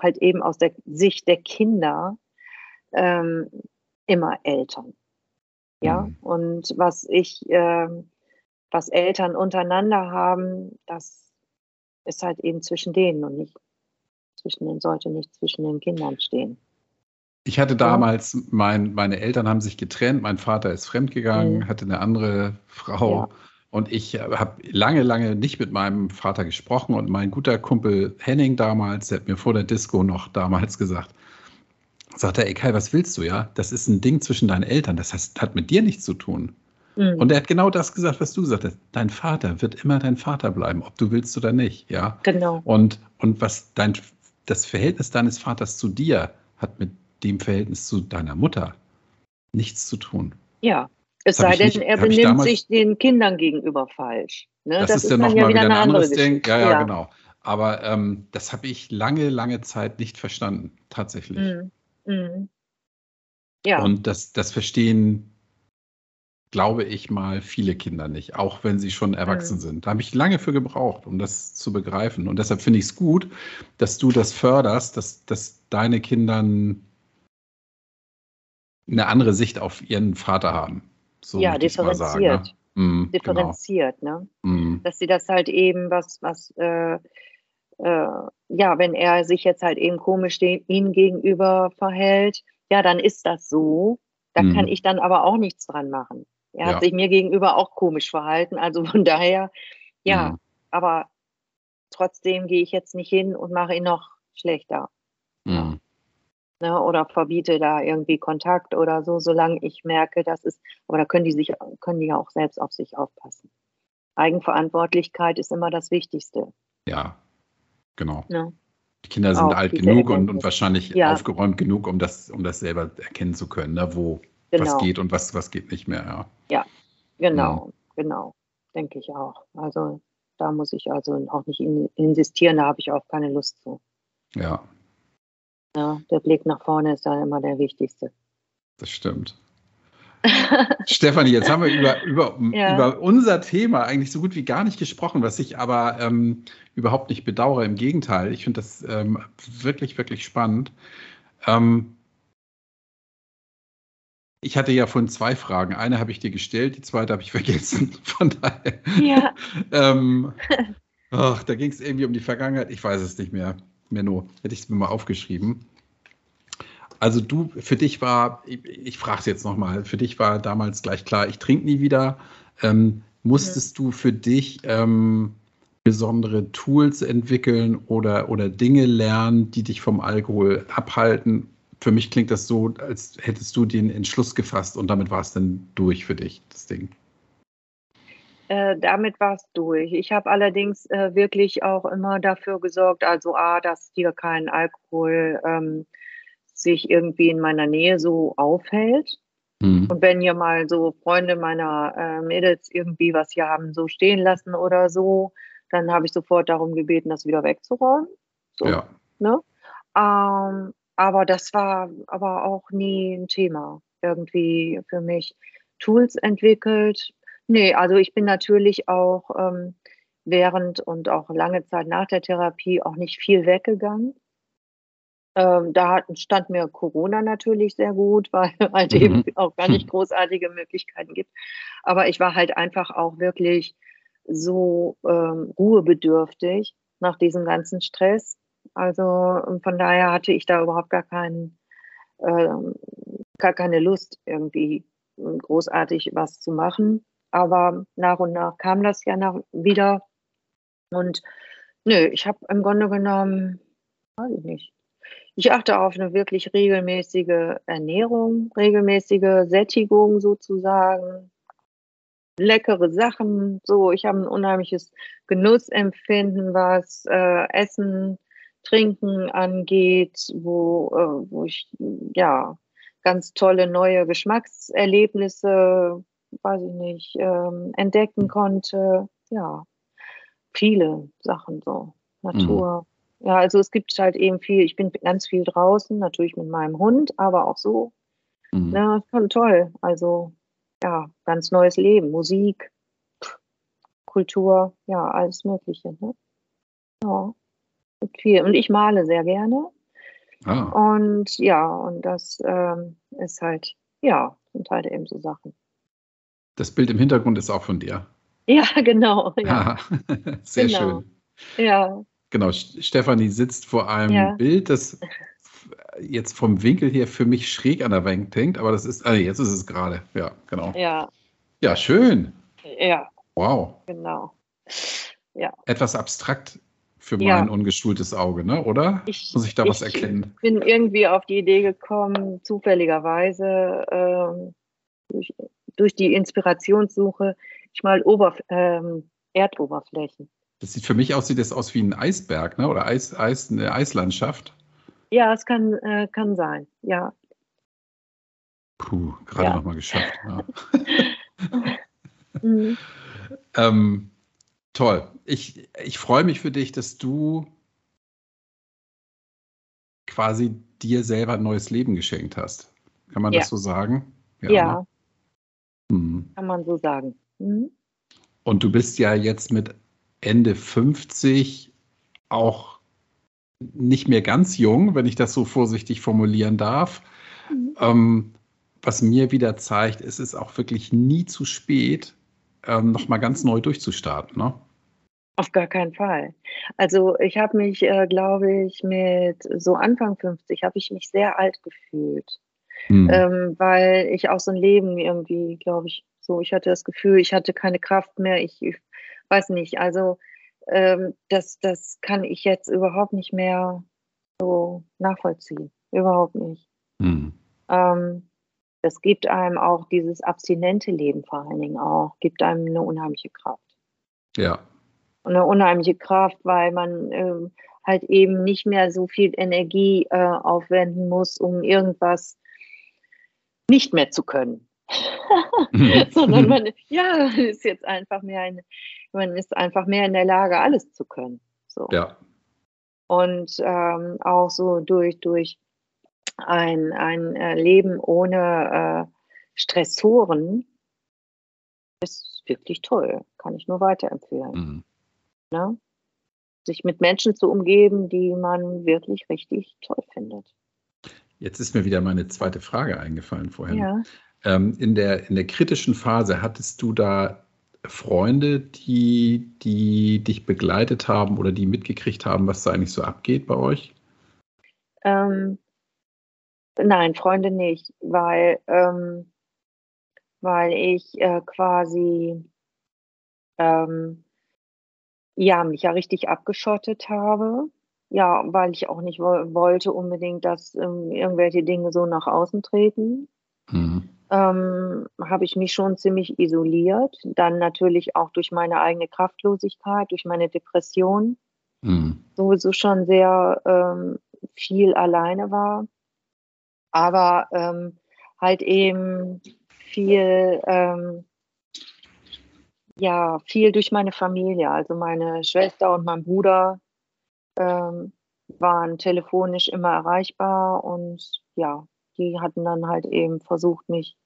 halt eben aus der Sicht der Kinder ähm, immer Eltern. Ja, mhm. und was ich, äh, was Eltern untereinander haben, das ist halt eben zwischen denen und nicht zwischen den, sollte nicht zwischen den Kindern stehen. Ich hatte damals, mein, meine Eltern haben sich getrennt, mein Vater ist fremdgegangen, mhm. hatte eine andere Frau. Ja. Und ich habe lange, lange nicht mit meinem Vater gesprochen. Und mein guter Kumpel Henning damals, der hat mir vor der Disco noch damals gesagt, sagt er, ey Kai, was willst du, ja? Das ist ein Ding zwischen deinen Eltern, das heißt, hat mit dir nichts zu tun. Mhm. Und er hat genau das gesagt, was du gesagt hast. Dein Vater wird immer dein Vater bleiben, ob du willst oder nicht, ja? Genau. Und, und was dein, das Verhältnis deines Vaters zu dir hat mit dem Verhältnis zu deiner Mutter nichts zu tun. Ja, es sei denn, nicht, er benimmt sich den Kindern gegenüber falsch. Ne? Das, das, ist dann nochmal ja wieder, wieder ein anderes Ding. Ja, ja, ja, genau. Aber ähm, das habe ich lange, lange Zeit nicht verstanden, tatsächlich. Mhm. Mhm. Ja. Und das, das verstehen, glaube ich mal, viele Kinder nicht, auch wenn sie schon erwachsen mhm. sind. Da habe ich lange für gebraucht, um das zu begreifen. Und deshalb finde ich es gut, dass du das förderst, dass, dass deine Kinder eine andere Sicht auf ihren Vater haben. So ja, differenziert. Ne? mm, differenziert, genau. ne? Mm. Dass sie das halt eben, was, was, äh, äh, ja, wenn er sich jetzt halt eben komisch ihnen gegenüber verhält, ja, dann ist das so. Da mm. kann ich dann aber auch nichts dran machen. Er ja. hat sich mir gegenüber auch komisch verhalten. Also von daher, ja, mm. aber trotzdem gehe ich jetzt nicht hin und mache ihn noch schlechter. Mm ne, oder verbiete da irgendwie Kontakt oder so, solange ich merke, das ist, aber da können die sich, können die ja auch selbst auf sich aufpassen. Eigenverantwortlichkeit ist immer das Wichtigste. Ja, genau. Ne? Die Kinder sind auch alt genug und, und, wahrscheinlich ja. aufgeräumt genug, um das, um das selber erkennen zu können, ne, wo genau. was geht und was, was geht nicht mehr. Ja, ja genau, ja. genau, denke ich auch. Also da muss ich also auch nicht in, insistieren, da habe ich auch keine Lust zu. Ja, ja, der Blick nach vorne ist dann immer der wichtigste. Das stimmt. Stefanie, jetzt haben wir über, über, ja. über unser Thema eigentlich so gut wie gar nicht gesprochen, was ich aber ähm, überhaupt nicht bedauere. Im Gegenteil, ich finde das ähm, wirklich, wirklich spannend. Ähm, ich hatte ja vorhin zwei Fragen. Eine habe ich dir gestellt, die zweite habe ich vergessen. Von daher. Ja. ähm, ach, da ging es irgendwie um die Vergangenheit. Ich weiß es nicht mehr. Menno, hätte ich es mir mal aufgeschrieben. Also du, für dich war, ich, ich frage es jetzt nochmal, für dich war damals gleich klar, ich trinke nie wieder. Ähm, musstest mhm. du für dich ähm, besondere Tools entwickeln oder, oder Dinge lernen, die dich vom Alkohol abhalten? Für mich klingt das so, als hättest du den Entschluss gefasst und damit war es dann durch für dich, das Ding. Äh, damit war es durch. Ich habe allerdings äh, wirklich auch immer dafür gesorgt, also A, dass hier kein Alkohol ähm, sich irgendwie in meiner Nähe so aufhält. Mhm. Und wenn hier mal so Freunde meiner äh, Mädels irgendwie was hier haben so stehen lassen oder so, dann habe ich sofort darum gebeten, das wieder wegzuräumen. So, ja. Ne? Ähm, aber das war aber auch nie ein Thema irgendwie für mich. Tools entwickelt, Nee, also ich bin natürlich auch ähm, während und auch lange Zeit nach der Therapie auch nicht viel weggegangen. Ähm, da hat, stand mir Corona natürlich sehr gut, weil halt mhm. eben auch gar nicht großartige Möglichkeiten gibt. Aber ich war halt einfach auch wirklich so ähm, ruhebedürftig nach diesem ganzen Stress. Also von daher hatte ich da überhaupt gar keinen, ähm, gar keine Lust, irgendwie großartig was zu machen. Aber nach und nach kam das ja nach, wieder. Und nö, ich habe im Grunde genommen, weiß ich nicht. Ich achte auf eine wirklich regelmäßige Ernährung, regelmäßige Sättigung sozusagen, leckere Sachen. So, ich habe ein unheimliches Genussempfinden, was äh, Essen, Trinken angeht, wo, äh, wo ich ja ganz tolle neue Geschmackserlebnisse weiß ich nicht, ähm, entdecken konnte. Ja, viele Sachen so. Natur. Mhm. Ja, also es gibt halt eben viel, ich bin ganz viel draußen, natürlich mit meinem Hund, aber auch so. Mhm. Ja, schon toll. Also ja, ganz neues Leben, Musik, Kultur, ja, alles Mögliche. Ne? Ja, gibt viel. Und ich male sehr gerne. Ah. Und ja, und das ähm, ist halt, ja, sind halt eben so Sachen. Das Bild im Hintergrund ist auch von dir. Ja, genau. Ja. Sehr genau. schön. Ja. Genau, Stefanie sitzt vor einem ja. Bild, das jetzt vom Winkel her für mich schräg an der Wand hängt, aber das ist, also jetzt ist es gerade. Ja, genau. Ja. Ja, schön. Ja. Wow. Genau. Ja. Etwas abstrakt für mein ja. ungeschultes Auge, ne? oder? Ich, Muss ich da was erkennen? Ich bin irgendwie auf die Idee gekommen, zufälligerweise ähm, durch durch die Inspirationssuche ich mal Oberf ähm, Erdoberflächen. Das sieht für mich aus, sieht das aus wie ein Eisberg, ne? oder Eis, Eis, eine Eislandschaft. Ja, es kann, äh, kann sein, ja. Puh, gerade ja. noch mal geschafft. Ja. mhm. ähm, toll. Ich, ich freue mich für dich, dass du quasi dir selber ein neues Leben geschenkt hast. Kann man ja. das so sagen? Ja. ja. Ne? Mhm. Kann man so sagen. Mhm. Und du bist ja jetzt mit Ende 50 auch nicht mehr ganz jung, wenn ich das so vorsichtig formulieren darf. Mhm. Ähm, was mir wieder zeigt, es ist auch wirklich nie zu spät, ähm, nochmal ganz neu durchzustarten. Ne? Auf gar keinen Fall. Also ich habe mich, äh, glaube ich, mit so Anfang 50 habe ich mich sehr alt gefühlt, hm. ähm, weil ich auch so ein Leben irgendwie, glaube ich, so, ich hatte das Gefühl, ich hatte keine Kraft mehr. Ich, ich weiß nicht, also ähm, das, das kann ich jetzt überhaupt nicht mehr so nachvollziehen. Überhaupt nicht. Hm. Ähm, das gibt einem auch dieses abstinente Leben vor allen Dingen auch, gibt einem eine unheimliche Kraft. Ja. Eine unheimliche Kraft, weil man ähm, halt eben nicht mehr so viel Energie äh, aufwenden muss, um irgendwas nicht mehr zu können. Sondern man, ja, ist jetzt einfach mehr ein, man ist einfach mehr in der Lage, alles zu können. So. Ja. Und ähm, auch so durch, durch ein, ein äh, Leben ohne äh, Stressoren ist wirklich toll. Kann ich nur weiterempfehlen. Mhm. Ne? Sich mit Menschen zu umgeben, die man wirklich richtig toll findet. Jetzt ist mir wieder meine zweite Frage eingefallen vorhin. Ja. Ähm, in, der, in der kritischen Phase hattest du da Freunde, die, die dich begleitet haben oder die mitgekriegt haben, was da eigentlich so abgeht bei euch? Ähm, nein, Freunde nicht, weil, ähm, weil ich äh, quasi ähm, ja, mich ja richtig abgeschottet habe. Ja, weil ich auch nicht wo wollte unbedingt, dass ähm, irgendwelche Dinge so nach außen treten. Mhm ähm, habe ich mich schon ziemlich isoliert. Dann natürlich auch durch meine eigene Kraftlosigkeit, durch meine Depression. Mhm. Sowieso schon sehr ähm, viel alleine war. Aber ähm, halt eben viel, ähm, ja, viel durch meine Familie. Also meine Schwester und mein Bruder ähm, waren telefonisch immer erreichbar und ja, die hatten dann halt eben versucht, mich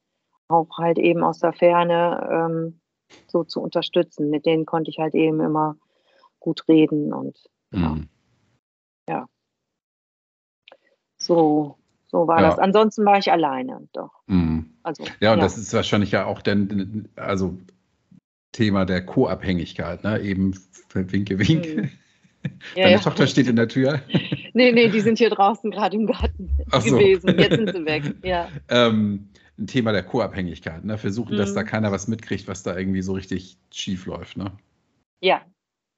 auch halt eben aus der Ferne ähm, so zu unterstützen. Mit denen konnte ich halt eben immer gut reden und mhm. ja. So, so war ja. das. Ansonsten war ich alleine, doch. Mhm. Also, ja, und ja. das ist wahrscheinlich ja auch dann, also Thema der Co-Abhängigkeit, ne? Eben winke, winke. Mhm. Ja, Deine. Tochter steht in der Tür. Nee, nee, die sind hier draußen gerade im Garten Ach gewesen. So. Jetzt sind sie weg. Ja. ähm, ein Thema der Co-Abhängigkeit. Ne? Versuchen, mhm. dass da keiner was mitkriegt, was da irgendwie so richtig schief läuft. Ne? Ja.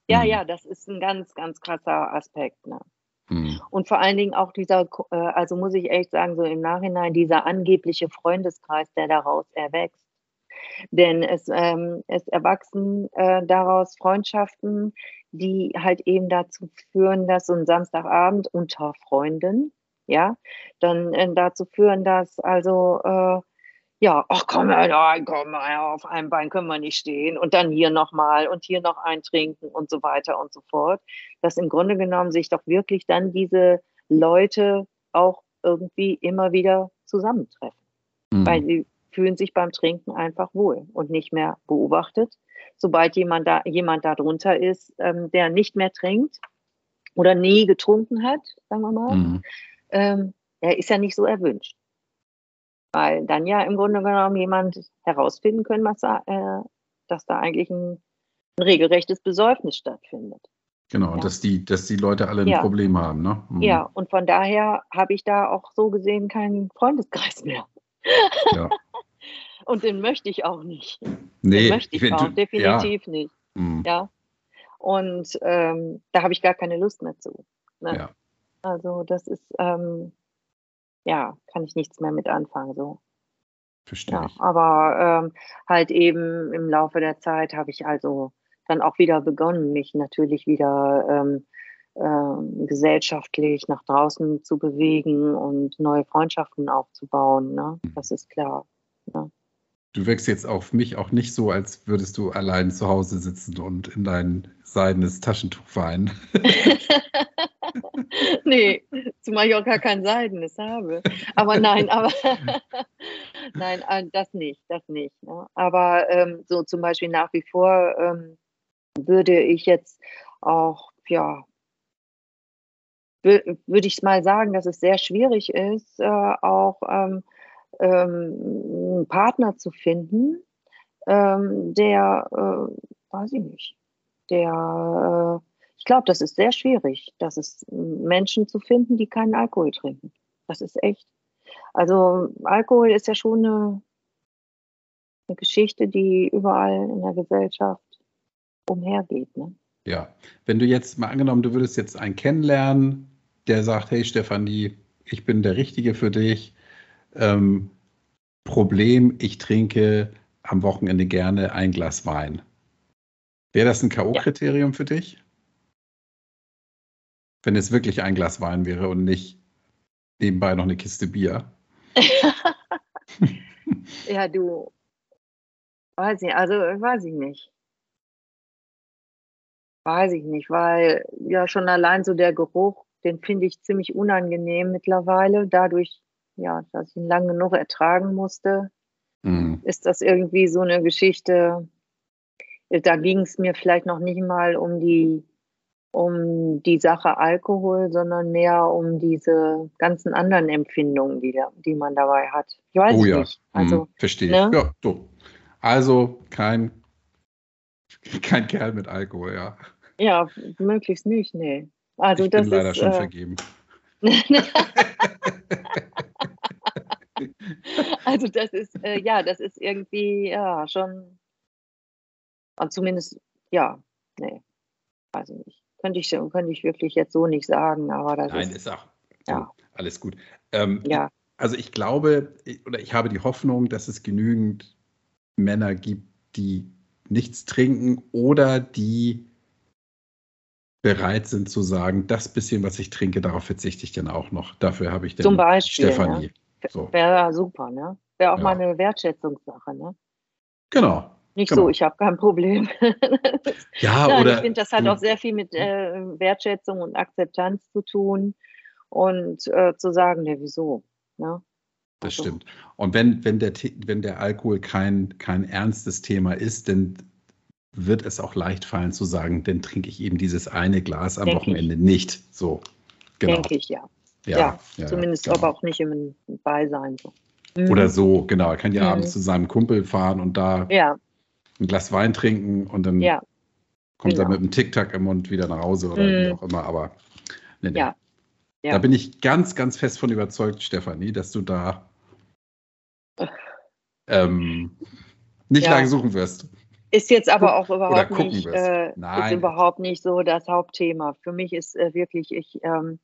Ja, mhm. ja, das ist ein ganz, ganz krasser Aspekt. Ne? Mhm. Und vor allen Dingen auch dieser, äh, also muss ich echt sagen, so im Nachhinein, dieser angebliche Freundeskreis, der daraus erwächst. Denn es, ähm, es erwachsen äh, daraus Freundschaften, die halt eben dazu führen, dass so ein Samstagabend unter Freunden, ja, dann äh, dazu führen, dass also äh, ja, ach komm, nein, komm, auf einem Bein können wir nicht stehen und dann hier nochmal und hier noch eintrinken und so weiter und so fort. Dass im Grunde genommen sich doch wirklich dann diese Leute auch irgendwie immer wieder zusammentreffen. Mhm. Weil sie fühlen sich beim Trinken einfach wohl und nicht mehr beobachtet. Sobald jemand da, jemand da drunter ist, ähm, der nicht mehr trinkt oder nie getrunken hat, sagen wir mal, mhm. ähm, er ist ja nicht so erwünscht weil dann ja im Grunde genommen jemand herausfinden können, was da, äh, dass da eigentlich ein, ein, regelrechtes Besäufnis stattfindet. Genau, ja. dass, die, dass die Leute alle ein ja. Problem haben. Ne? Mhm. Ja, und von daher habe ich da auch so gesehen keinen Freundeskreis mehr. Ja. und den möchte ich auch nicht. Nee, den möchte ich, ich auch, definitiv ja. nicht. Mhm. Ja. Und ähm, da habe ich gar keine Lust mehr zu. Ne? Ja. Also das ist, ähm, ja, kann ich nichts mehr mit anfangen. So. Verstehe. Ja, aber ähm, halt eben im Laufe der Zeit habe ich also dann auch wieder begonnen, mich natürlich wieder ähm, äh, gesellschaftlich nach draußen zu bewegen und neue Freundschaften aufzubauen. Ne? Mhm. Das ist klar. Du wirkst jetzt auf mich auch nicht so, als würdest du allein zu Hause sitzen und in dein seidenes Taschentuch weinen. nee, zumal ich auch gar kein seidenes habe. Aber nein, aber nein, äh, das nicht, das nicht. Ne? Aber ähm, so zum Beispiel nach wie vor ähm, würde ich jetzt auch, ja, würde ich mal sagen, dass es sehr schwierig ist, äh, auch ähm, einen Partner zu finden, ähm, der, äh, weiß ich nicht, der, äh, ich glaube, das ist sehr schwierig, dass es Menschen zu finden, die keinen Alkohol trinken. Das ist echt. Also Alkohol ist ja schon eine, eine Geschichte, die überall in der Gesellschaft umhergeht. Ne? Ja, wenn du jetzt mal angenommen, du würdest jetzt einen kennenlernen, der sagt, hey Stefanie, ich bin der Richtige für dich. Ähm, Problem, ich trinke am Wochenende gerne ein Glas Wein. Wäre das ein K.O.-Kriterium ja. für dich? Wenn es wirklich ein Glas Wein wäre und nicht nebenbei noch eine Kiste Bier. ja, du. Weiß ich, also weiß ich nicht. Weiß ich nicht, weil ja schon allein so der Geruch, den finde ich ziemlich unangenehm mittlerweile. Dadurch, ja, dass ich ihn lang genug ertragen musste, mhm. ist das irgendwie so eine Geschichte. Da ging es mir vielleicht noch nicht mal um die, um die Sache Alkohol, sondern mehr um diese ganzen anderen Empfindungen, die, die man dabei hat. Ich weiß oh, ja. nicht. Also, mhm, verstehe. Ne? Ja, so. Also kein Kein Kerl mit Alkohol, ja. Ja, möglichst nicht, nee. Also ich das bin leider ist, schon äh, vergeben. also das ist, äh, ja, das ist irgendwie, ja, schon, und zumindest, ja, nee, weiß ich nicht. Könnte ich, könnte ich wirklich jetzt so nicht sagen, aber das Nein, ist, ist auch ja. alles gut. Ähm, ja. Also ich glaube, oder ich habe die Hoffnung, dass es genügend Männer gibt, die nichts trinken oder die bereit sind zu sagen, das bisschen, was ich trinke, darauf verzichte ich dann auch noch. Dafür habe ich dann Beispiel, Stefanie. Ja. So. Wäre super, ne? Wäre auch ja. mal eine Wertschätzungssache, ne? Genau. Nicht genau. so, ich habe kein Problem. ja, Nein, oder. Ich finde, das hat auch sehr viel mit äh, Wertschätzung und Akzeptanz zu tun und äh, zu sagen, ne, wieso? Ne? Das also. stimmt. Und wenn, wenn, der, wenn der Alkohol kein, kein ernstes Thema ist, dann wird es auch leicht fallen zu sagen, dann trinke ich eben dieses eine Glas am Denk Wochenende ich. nicht. So, genau. Denke ich, ja. Ja, ja, ja zumindest genau. aber auch nicht im Beisein. So. Mhm. Oder so, genau. Er kann ja mhm. abends zu seinem Kumpel fahren und da ja. ein Glas Wein trinken und dann ja. kommt genau. er mit einem Tic-Tac im Mund wieder nach Hause oder mhm. wie auch immer. Aber nee, nee. Ja. Da bin ich ganz, ganz fest von überzeugt, Stefanie, dass du da ähm, nicht lange suchen wirst. Ist jetzt aber auch überhaupt nicht, äh, ist überhaupt nicht so das Hauptthema. Für mich ist äh, wirklich, ich ähm,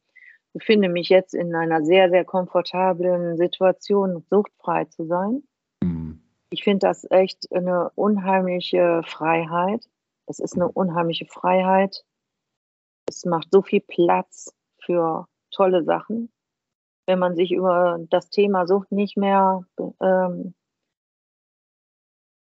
befinde mich jetzt in einer sehr, sehr komfortablen Situation, suchtfrei zu sein. Mhm. Ich finde das echt eine unheimliche Freiheit. Es ist eine unheimliche Freiheit. Es macht so viel Platz für tolle Sachen. Wenn man sich über das Thema Sucht nicht mehr ähm,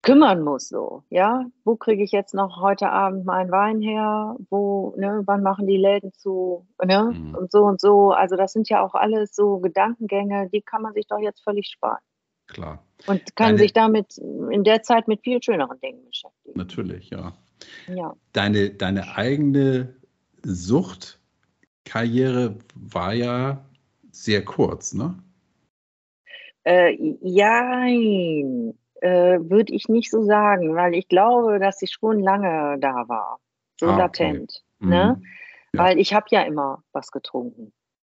kümmern muss, so, ja. Wo kriege ich jetzt noch heute Abend meinen Wein her? Wo, ne, wann machen die Läden zu, ne? Mhm. Und so und so. Also das sind ja auch alles so Gedankengänge, die kann man sich doch jetzt völlig sparen. Klar. Und kann Deine, sich damit in der Zeit mit viel schöneren Dingen beschäftigen. Natürlich, ja. Ja. Deine, deine eigene Suchtkarriere war ja sehr kurz, ne? Äh, ja, äh, würde ich nicht so sagen, weil ich glaube, dass sie schon lange da war, so ah, latent. Okay. Ne? Mhm. Ja. Weil ich habe ja immer was getrunken.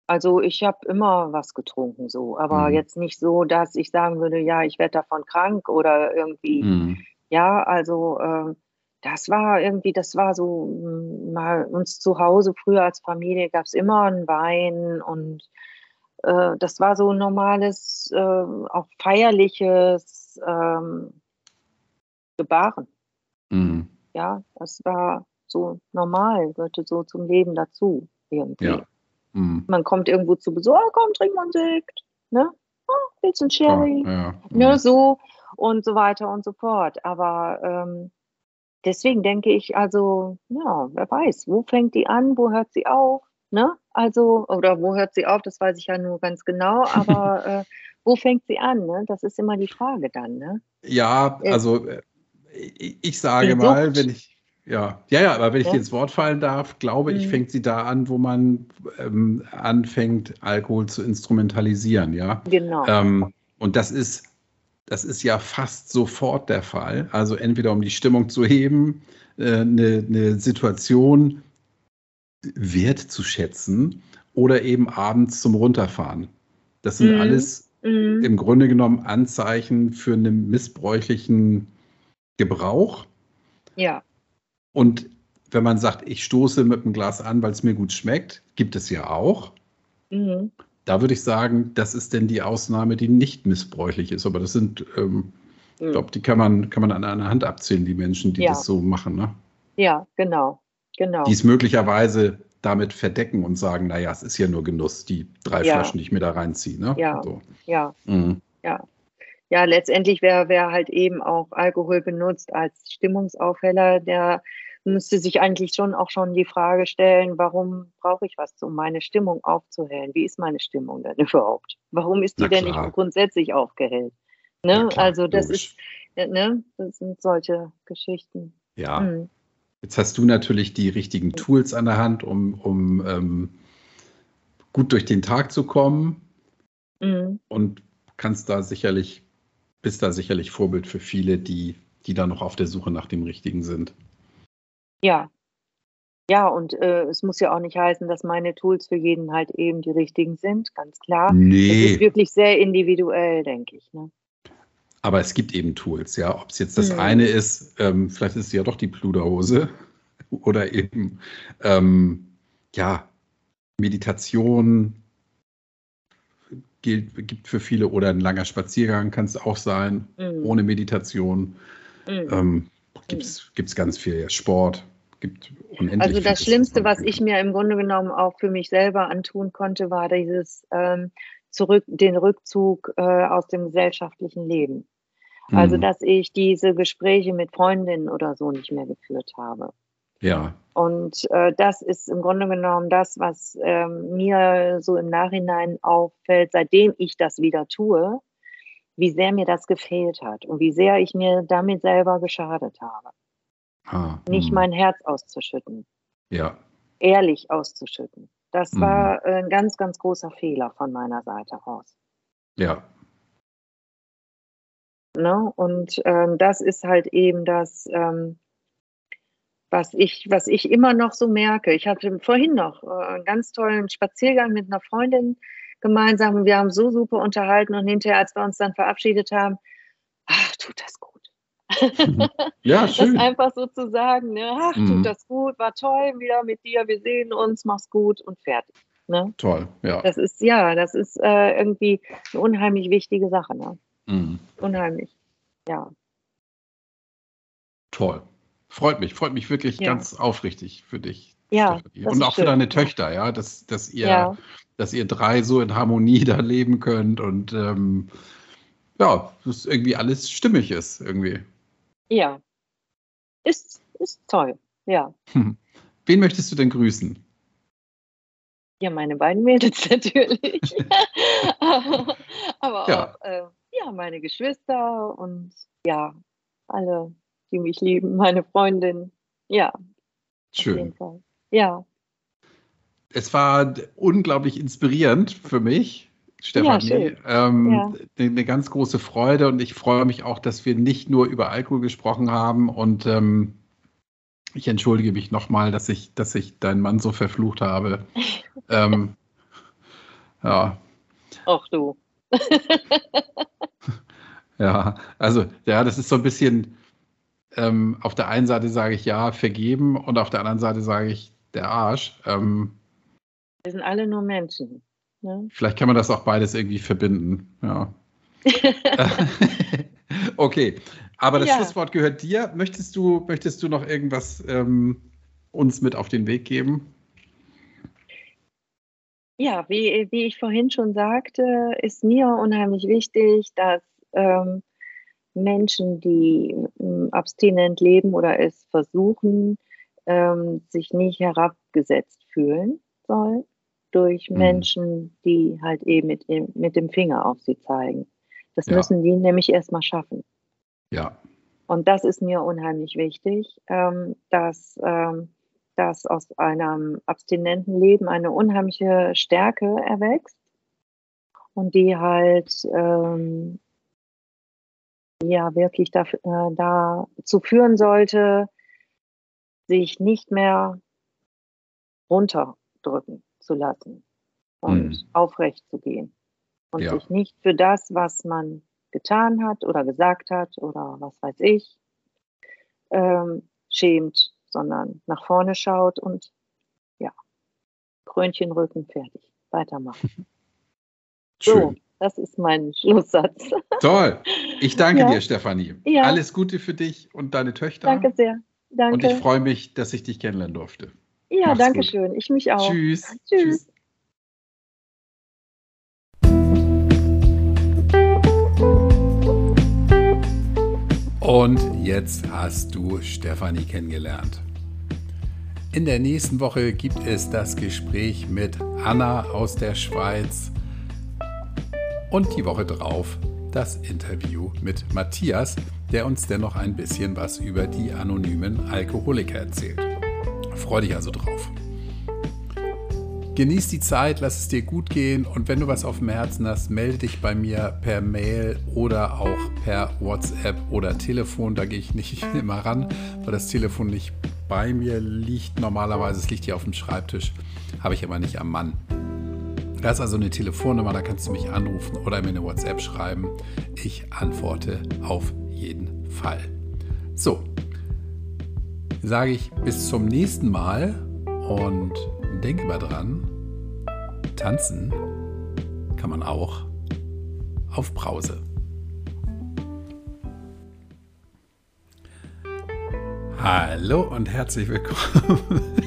Also ich habe immer was getrunken, so, aber mhm. jetzt nicht so, dass ich sagen würde, ja, ich werde davon krank oder irgendwie. Mhm. Ja, also äh, das war irgendwie, das war so hm, mal uns zu Hause früher als Familie gab es immer einen Wein und äh, das war so ein normales, äh, auch feierliches ähm, Gebaren. Mhm. Ja, das war so normal, gehörte so zum Leben dazu. irgendwie. Ja. Mhm. Man kommt irgendwo zu Besuch, oh, komm, trink mal einen Sekt, ne? Oh, willst du einen Sherry? Ja, ja. Ne, mhm. so und so weiter und so fort. Aber ähm, deswegen denke ich, also, ja, wer weiß, wo fängt die an, wo hört sie auf? Ne? Also, oder wo hört sie auf, das weiß ich ja nur ganz genau, aber äh, wo fängt sie an? Ne? Das ist immer die Frage dann. Ne? Ja, äh, also äh, ich sage mal, wenn ich, ja, ja, ja, aber wenn ich ja. dir ins Wort fallen darf, glaube ich, mhm. fängt sie da an, wo man ähm, anfängt, Alkohol zu instrumentalisieren, ja. Genau. Ähm, und das ist, das ist ja fast sofort der Fall. Also entweder um die Stimmung zu heben, äh, eine, eine Situation wertzuschätzen oder eben abends zum Runterfahren. Das sind mhm. alles mhm. im Grunde genommen Anzeichen für einen missbräuchlichen Gebrauch. Ja. Und wenn man sagt, ich stoße mit einem Glas an, weil es mir gut schmeckt, gibt es ja auch. Mhm. Da würde ich sagen, das ist denn die Ausnahme, die nicht missbräuchlich ist. Aber das sind, ähm, ich mhm. glaube, die kann man, kann man an einer Hand abzählen, die Menschen, die ja. das so machen. Ne? Ja, genau. Genau. Die es möglicherweise damit verdecken und sagen, naja, es ist ja nur Genuss, die drei ja. Flaschen, die ich mir da reinziehe. Ne? Ja, so. ja, mhm. ja. Ja, letztendlich, wer, wer halt eben auch Alkohol benutzt als Stimmungsaufheller, der müsste sich eigentlich schon auch schon die Frage stellen, warum brauche ich was, um meine Stimmung aufzuhellen? Wie ist meine Stimmung denn überhaupt? Warum ist die denn nicht grundsätzlich aufgehellt? Ne? Klar, also das logisch. ist, ne? das sind solche Geschichten. Ja. Hm. Jetzt hast du natürlich die richtigen Tools an der Hand, um, um ähm, gut durch den Tag zu kommen mhm. und kannst da sicherlich, bist da sicherlich Vorbild für viele, die, die da noch auf der Suche nach dem Richtigen sind. Ja. Ja, und äh, es muss ja auch nicht heißen, dass meine Tools für jeden halt eben die richtigen sind, ganz klar. Nee. Es ist wirklich sehr individuell, denke ich. Ne? Aber es gibt eben Tools, ja. Ob es jetzt das mhm. eine ist, ähm, vielleicht ist es ja doch die Pluderhose oder eben, ähm, ja, Meditation gilt, gibt für viele oder ein langer Spaziergang kann es auch sein, mhm. ohne Meditation. Mhm. Ähm, gibt es mhm. ganz viel Sport. Gibt unendlich also das Schlimmste, was ich mir im Grunde genommen auch für mich selber antun konnte, war dieses ähm, zurück, den Rückzug äh, aus dem gesellschaftlichen Leben. Also, mhm. dass ich diese Gespräche mit Freundinnen oder so nicht mehr geführt habe. Ja. Und äh, das ist im Grunde genommen das, was äh, mir so im Nachhinein auffällt, seitdem ich das wieder tue, wie sehr mir das gefehlt hat und wie sehr ich mir damit selber geschadet habe. Ah, nicht mhm. mein Herz auszuschütten. Ja. Ehrlich auszuschütten. Das mhm. war ein ganz, ganz großer Fehler von meiner Seite aus. Ja. Ne? Und ähm, das ist halt eben das, ähm, was, ich, was ich immer noch so merke. Ich hatte vorhin noch äh, einen ganz tollen Spaziergang mit einer Freundin gemeinsam und wir haben so super unterhalten und hinterher, als wir uns dann verabschiedet haben, ach, tut das gut. Ja, schön. Das einfach so zu sagen, ne? ach, mhm. tut das gut, war toll wieder mit dir, wir sehen uns, mach's gut und fertig. Ne? Toll, ja. Das ist, ja, das ist äh, irgendwie eine unheimlich wichtige Sache. Ne? Mhm. Unheimlich, ja. Toll. Freut mich, freut mich wirklich ja. ganz aufrichtig für dich. Ja. Und auch für deine Töchter, ja, dass, dass ihr, ja. dass ihr drei so in Harmonie da leben könnt und ähm, ja, dass irgendwie alles stimmig ist irgendwie. Ja. Ist, ist toll, ja. Wen möchtest du denn grüßen? Ja, meine beiden Mädels natürlich. Aber ja. auch äh, ja, meine Geschwister und ja, alle, die mich lieben, meine Freundin. Ja. Schön. Ja. Es war unglaublich inspirierend für mich, Stefanie. Ja, ähm, ja. Eine ganz große Freude und ich freue mich auch, dass wir nicht nur über Alkohol gesprochen haben und ähm, ich entschuldige mich nochmal, dass ich, dass ich deinen Mann so verflucht habe. ähm, ja. Auch du. ja, also ja, das ist so ein bisschen, ähm, auf der einen Seite sage ich ja, vergeben und auf der anderen Seite sage ich der Arsch. Ähm, Wir sind alle nur Menschen. Ne? Vielleicht kann man das auch beides irgendwie verbinden, ja. okay, aber das ja. Schlusswort gehört dir. Möchtest du, möchtest du noch irgendwas ähm, uns mit auf den Weg geben? Ja, wie wie ich vorhin schon sagte, ist mir unheimlich wichtig, dass, ähm, Menschen, die, hm, abstinent leben oder es versuchen, ähm, sich nicht herabgesetzt fühlen sollen durch Mhm. Menschen, die halt eben mit dem mit dem Finger auf sie zeigen. Das Ja. müssen die nämlich erst mal schaffen. Ja. Und das ist mir unheimlich wichtig, ähm, dass ähm, dass aus einem abstinenten Leben eine unheimliche Stärke erwächst und die halt, ähm ja, wirklich daf äh, dazu führen sollte, sich nicht mehr runterdrücken zu lassen Mhm. und aufrecht zu gehen und Ja. sich nicht für das, was man getan hat oder gesagt hat oder was weiß ich, ähm, schämt, sondern nach vorne schaut und ja, Krönchen rücken, fertig, weitermachen. So, Schön. das ist mein Schlusssatz. Toll. Ich danke Ja. dir, Stefanie. Ja. Alles Gute für dich und deine Töchter. Danke sehr. Und ich Danke. freue mich, dass ich dich kennenlernen durfte. Ja, Mach's danke gut. schön. Ich mich auch. Tschüss. Tschüss. Und jetzt hast du Stefanie kennengelernt. In der nächsten Woche gibt es das Gespräch mit Anna aus der Schweiz und die Woche drauf das Interview mit Matthias, der uns dennoch ein bisschen was über die anonymen Alkoholiker erzählt. Freu dich also drauf. Genieß die Zeit, lass es dir gut gehen und wenn du was auf dem Herzen hast, melde dich bei mir per Mail oder auch per WhatsApp oder Telefon. Da gehe ich nicht immer ran, weil das Telefon nicht bei mir liegt. Normalerweise, es liegt hier auf dem Schreibtisch, habe ich aber nicht am Mann. Da ist also eine Telefonnummer, da kannst du mich anrufen oder mir eine WhatsApp schreiben. Ich antworte auf jeden Fall. So, sage ich bis zum nächsten Mal und denke mal dran, tanzen kann man auch auf Brause. Hallo und herzlich willkommen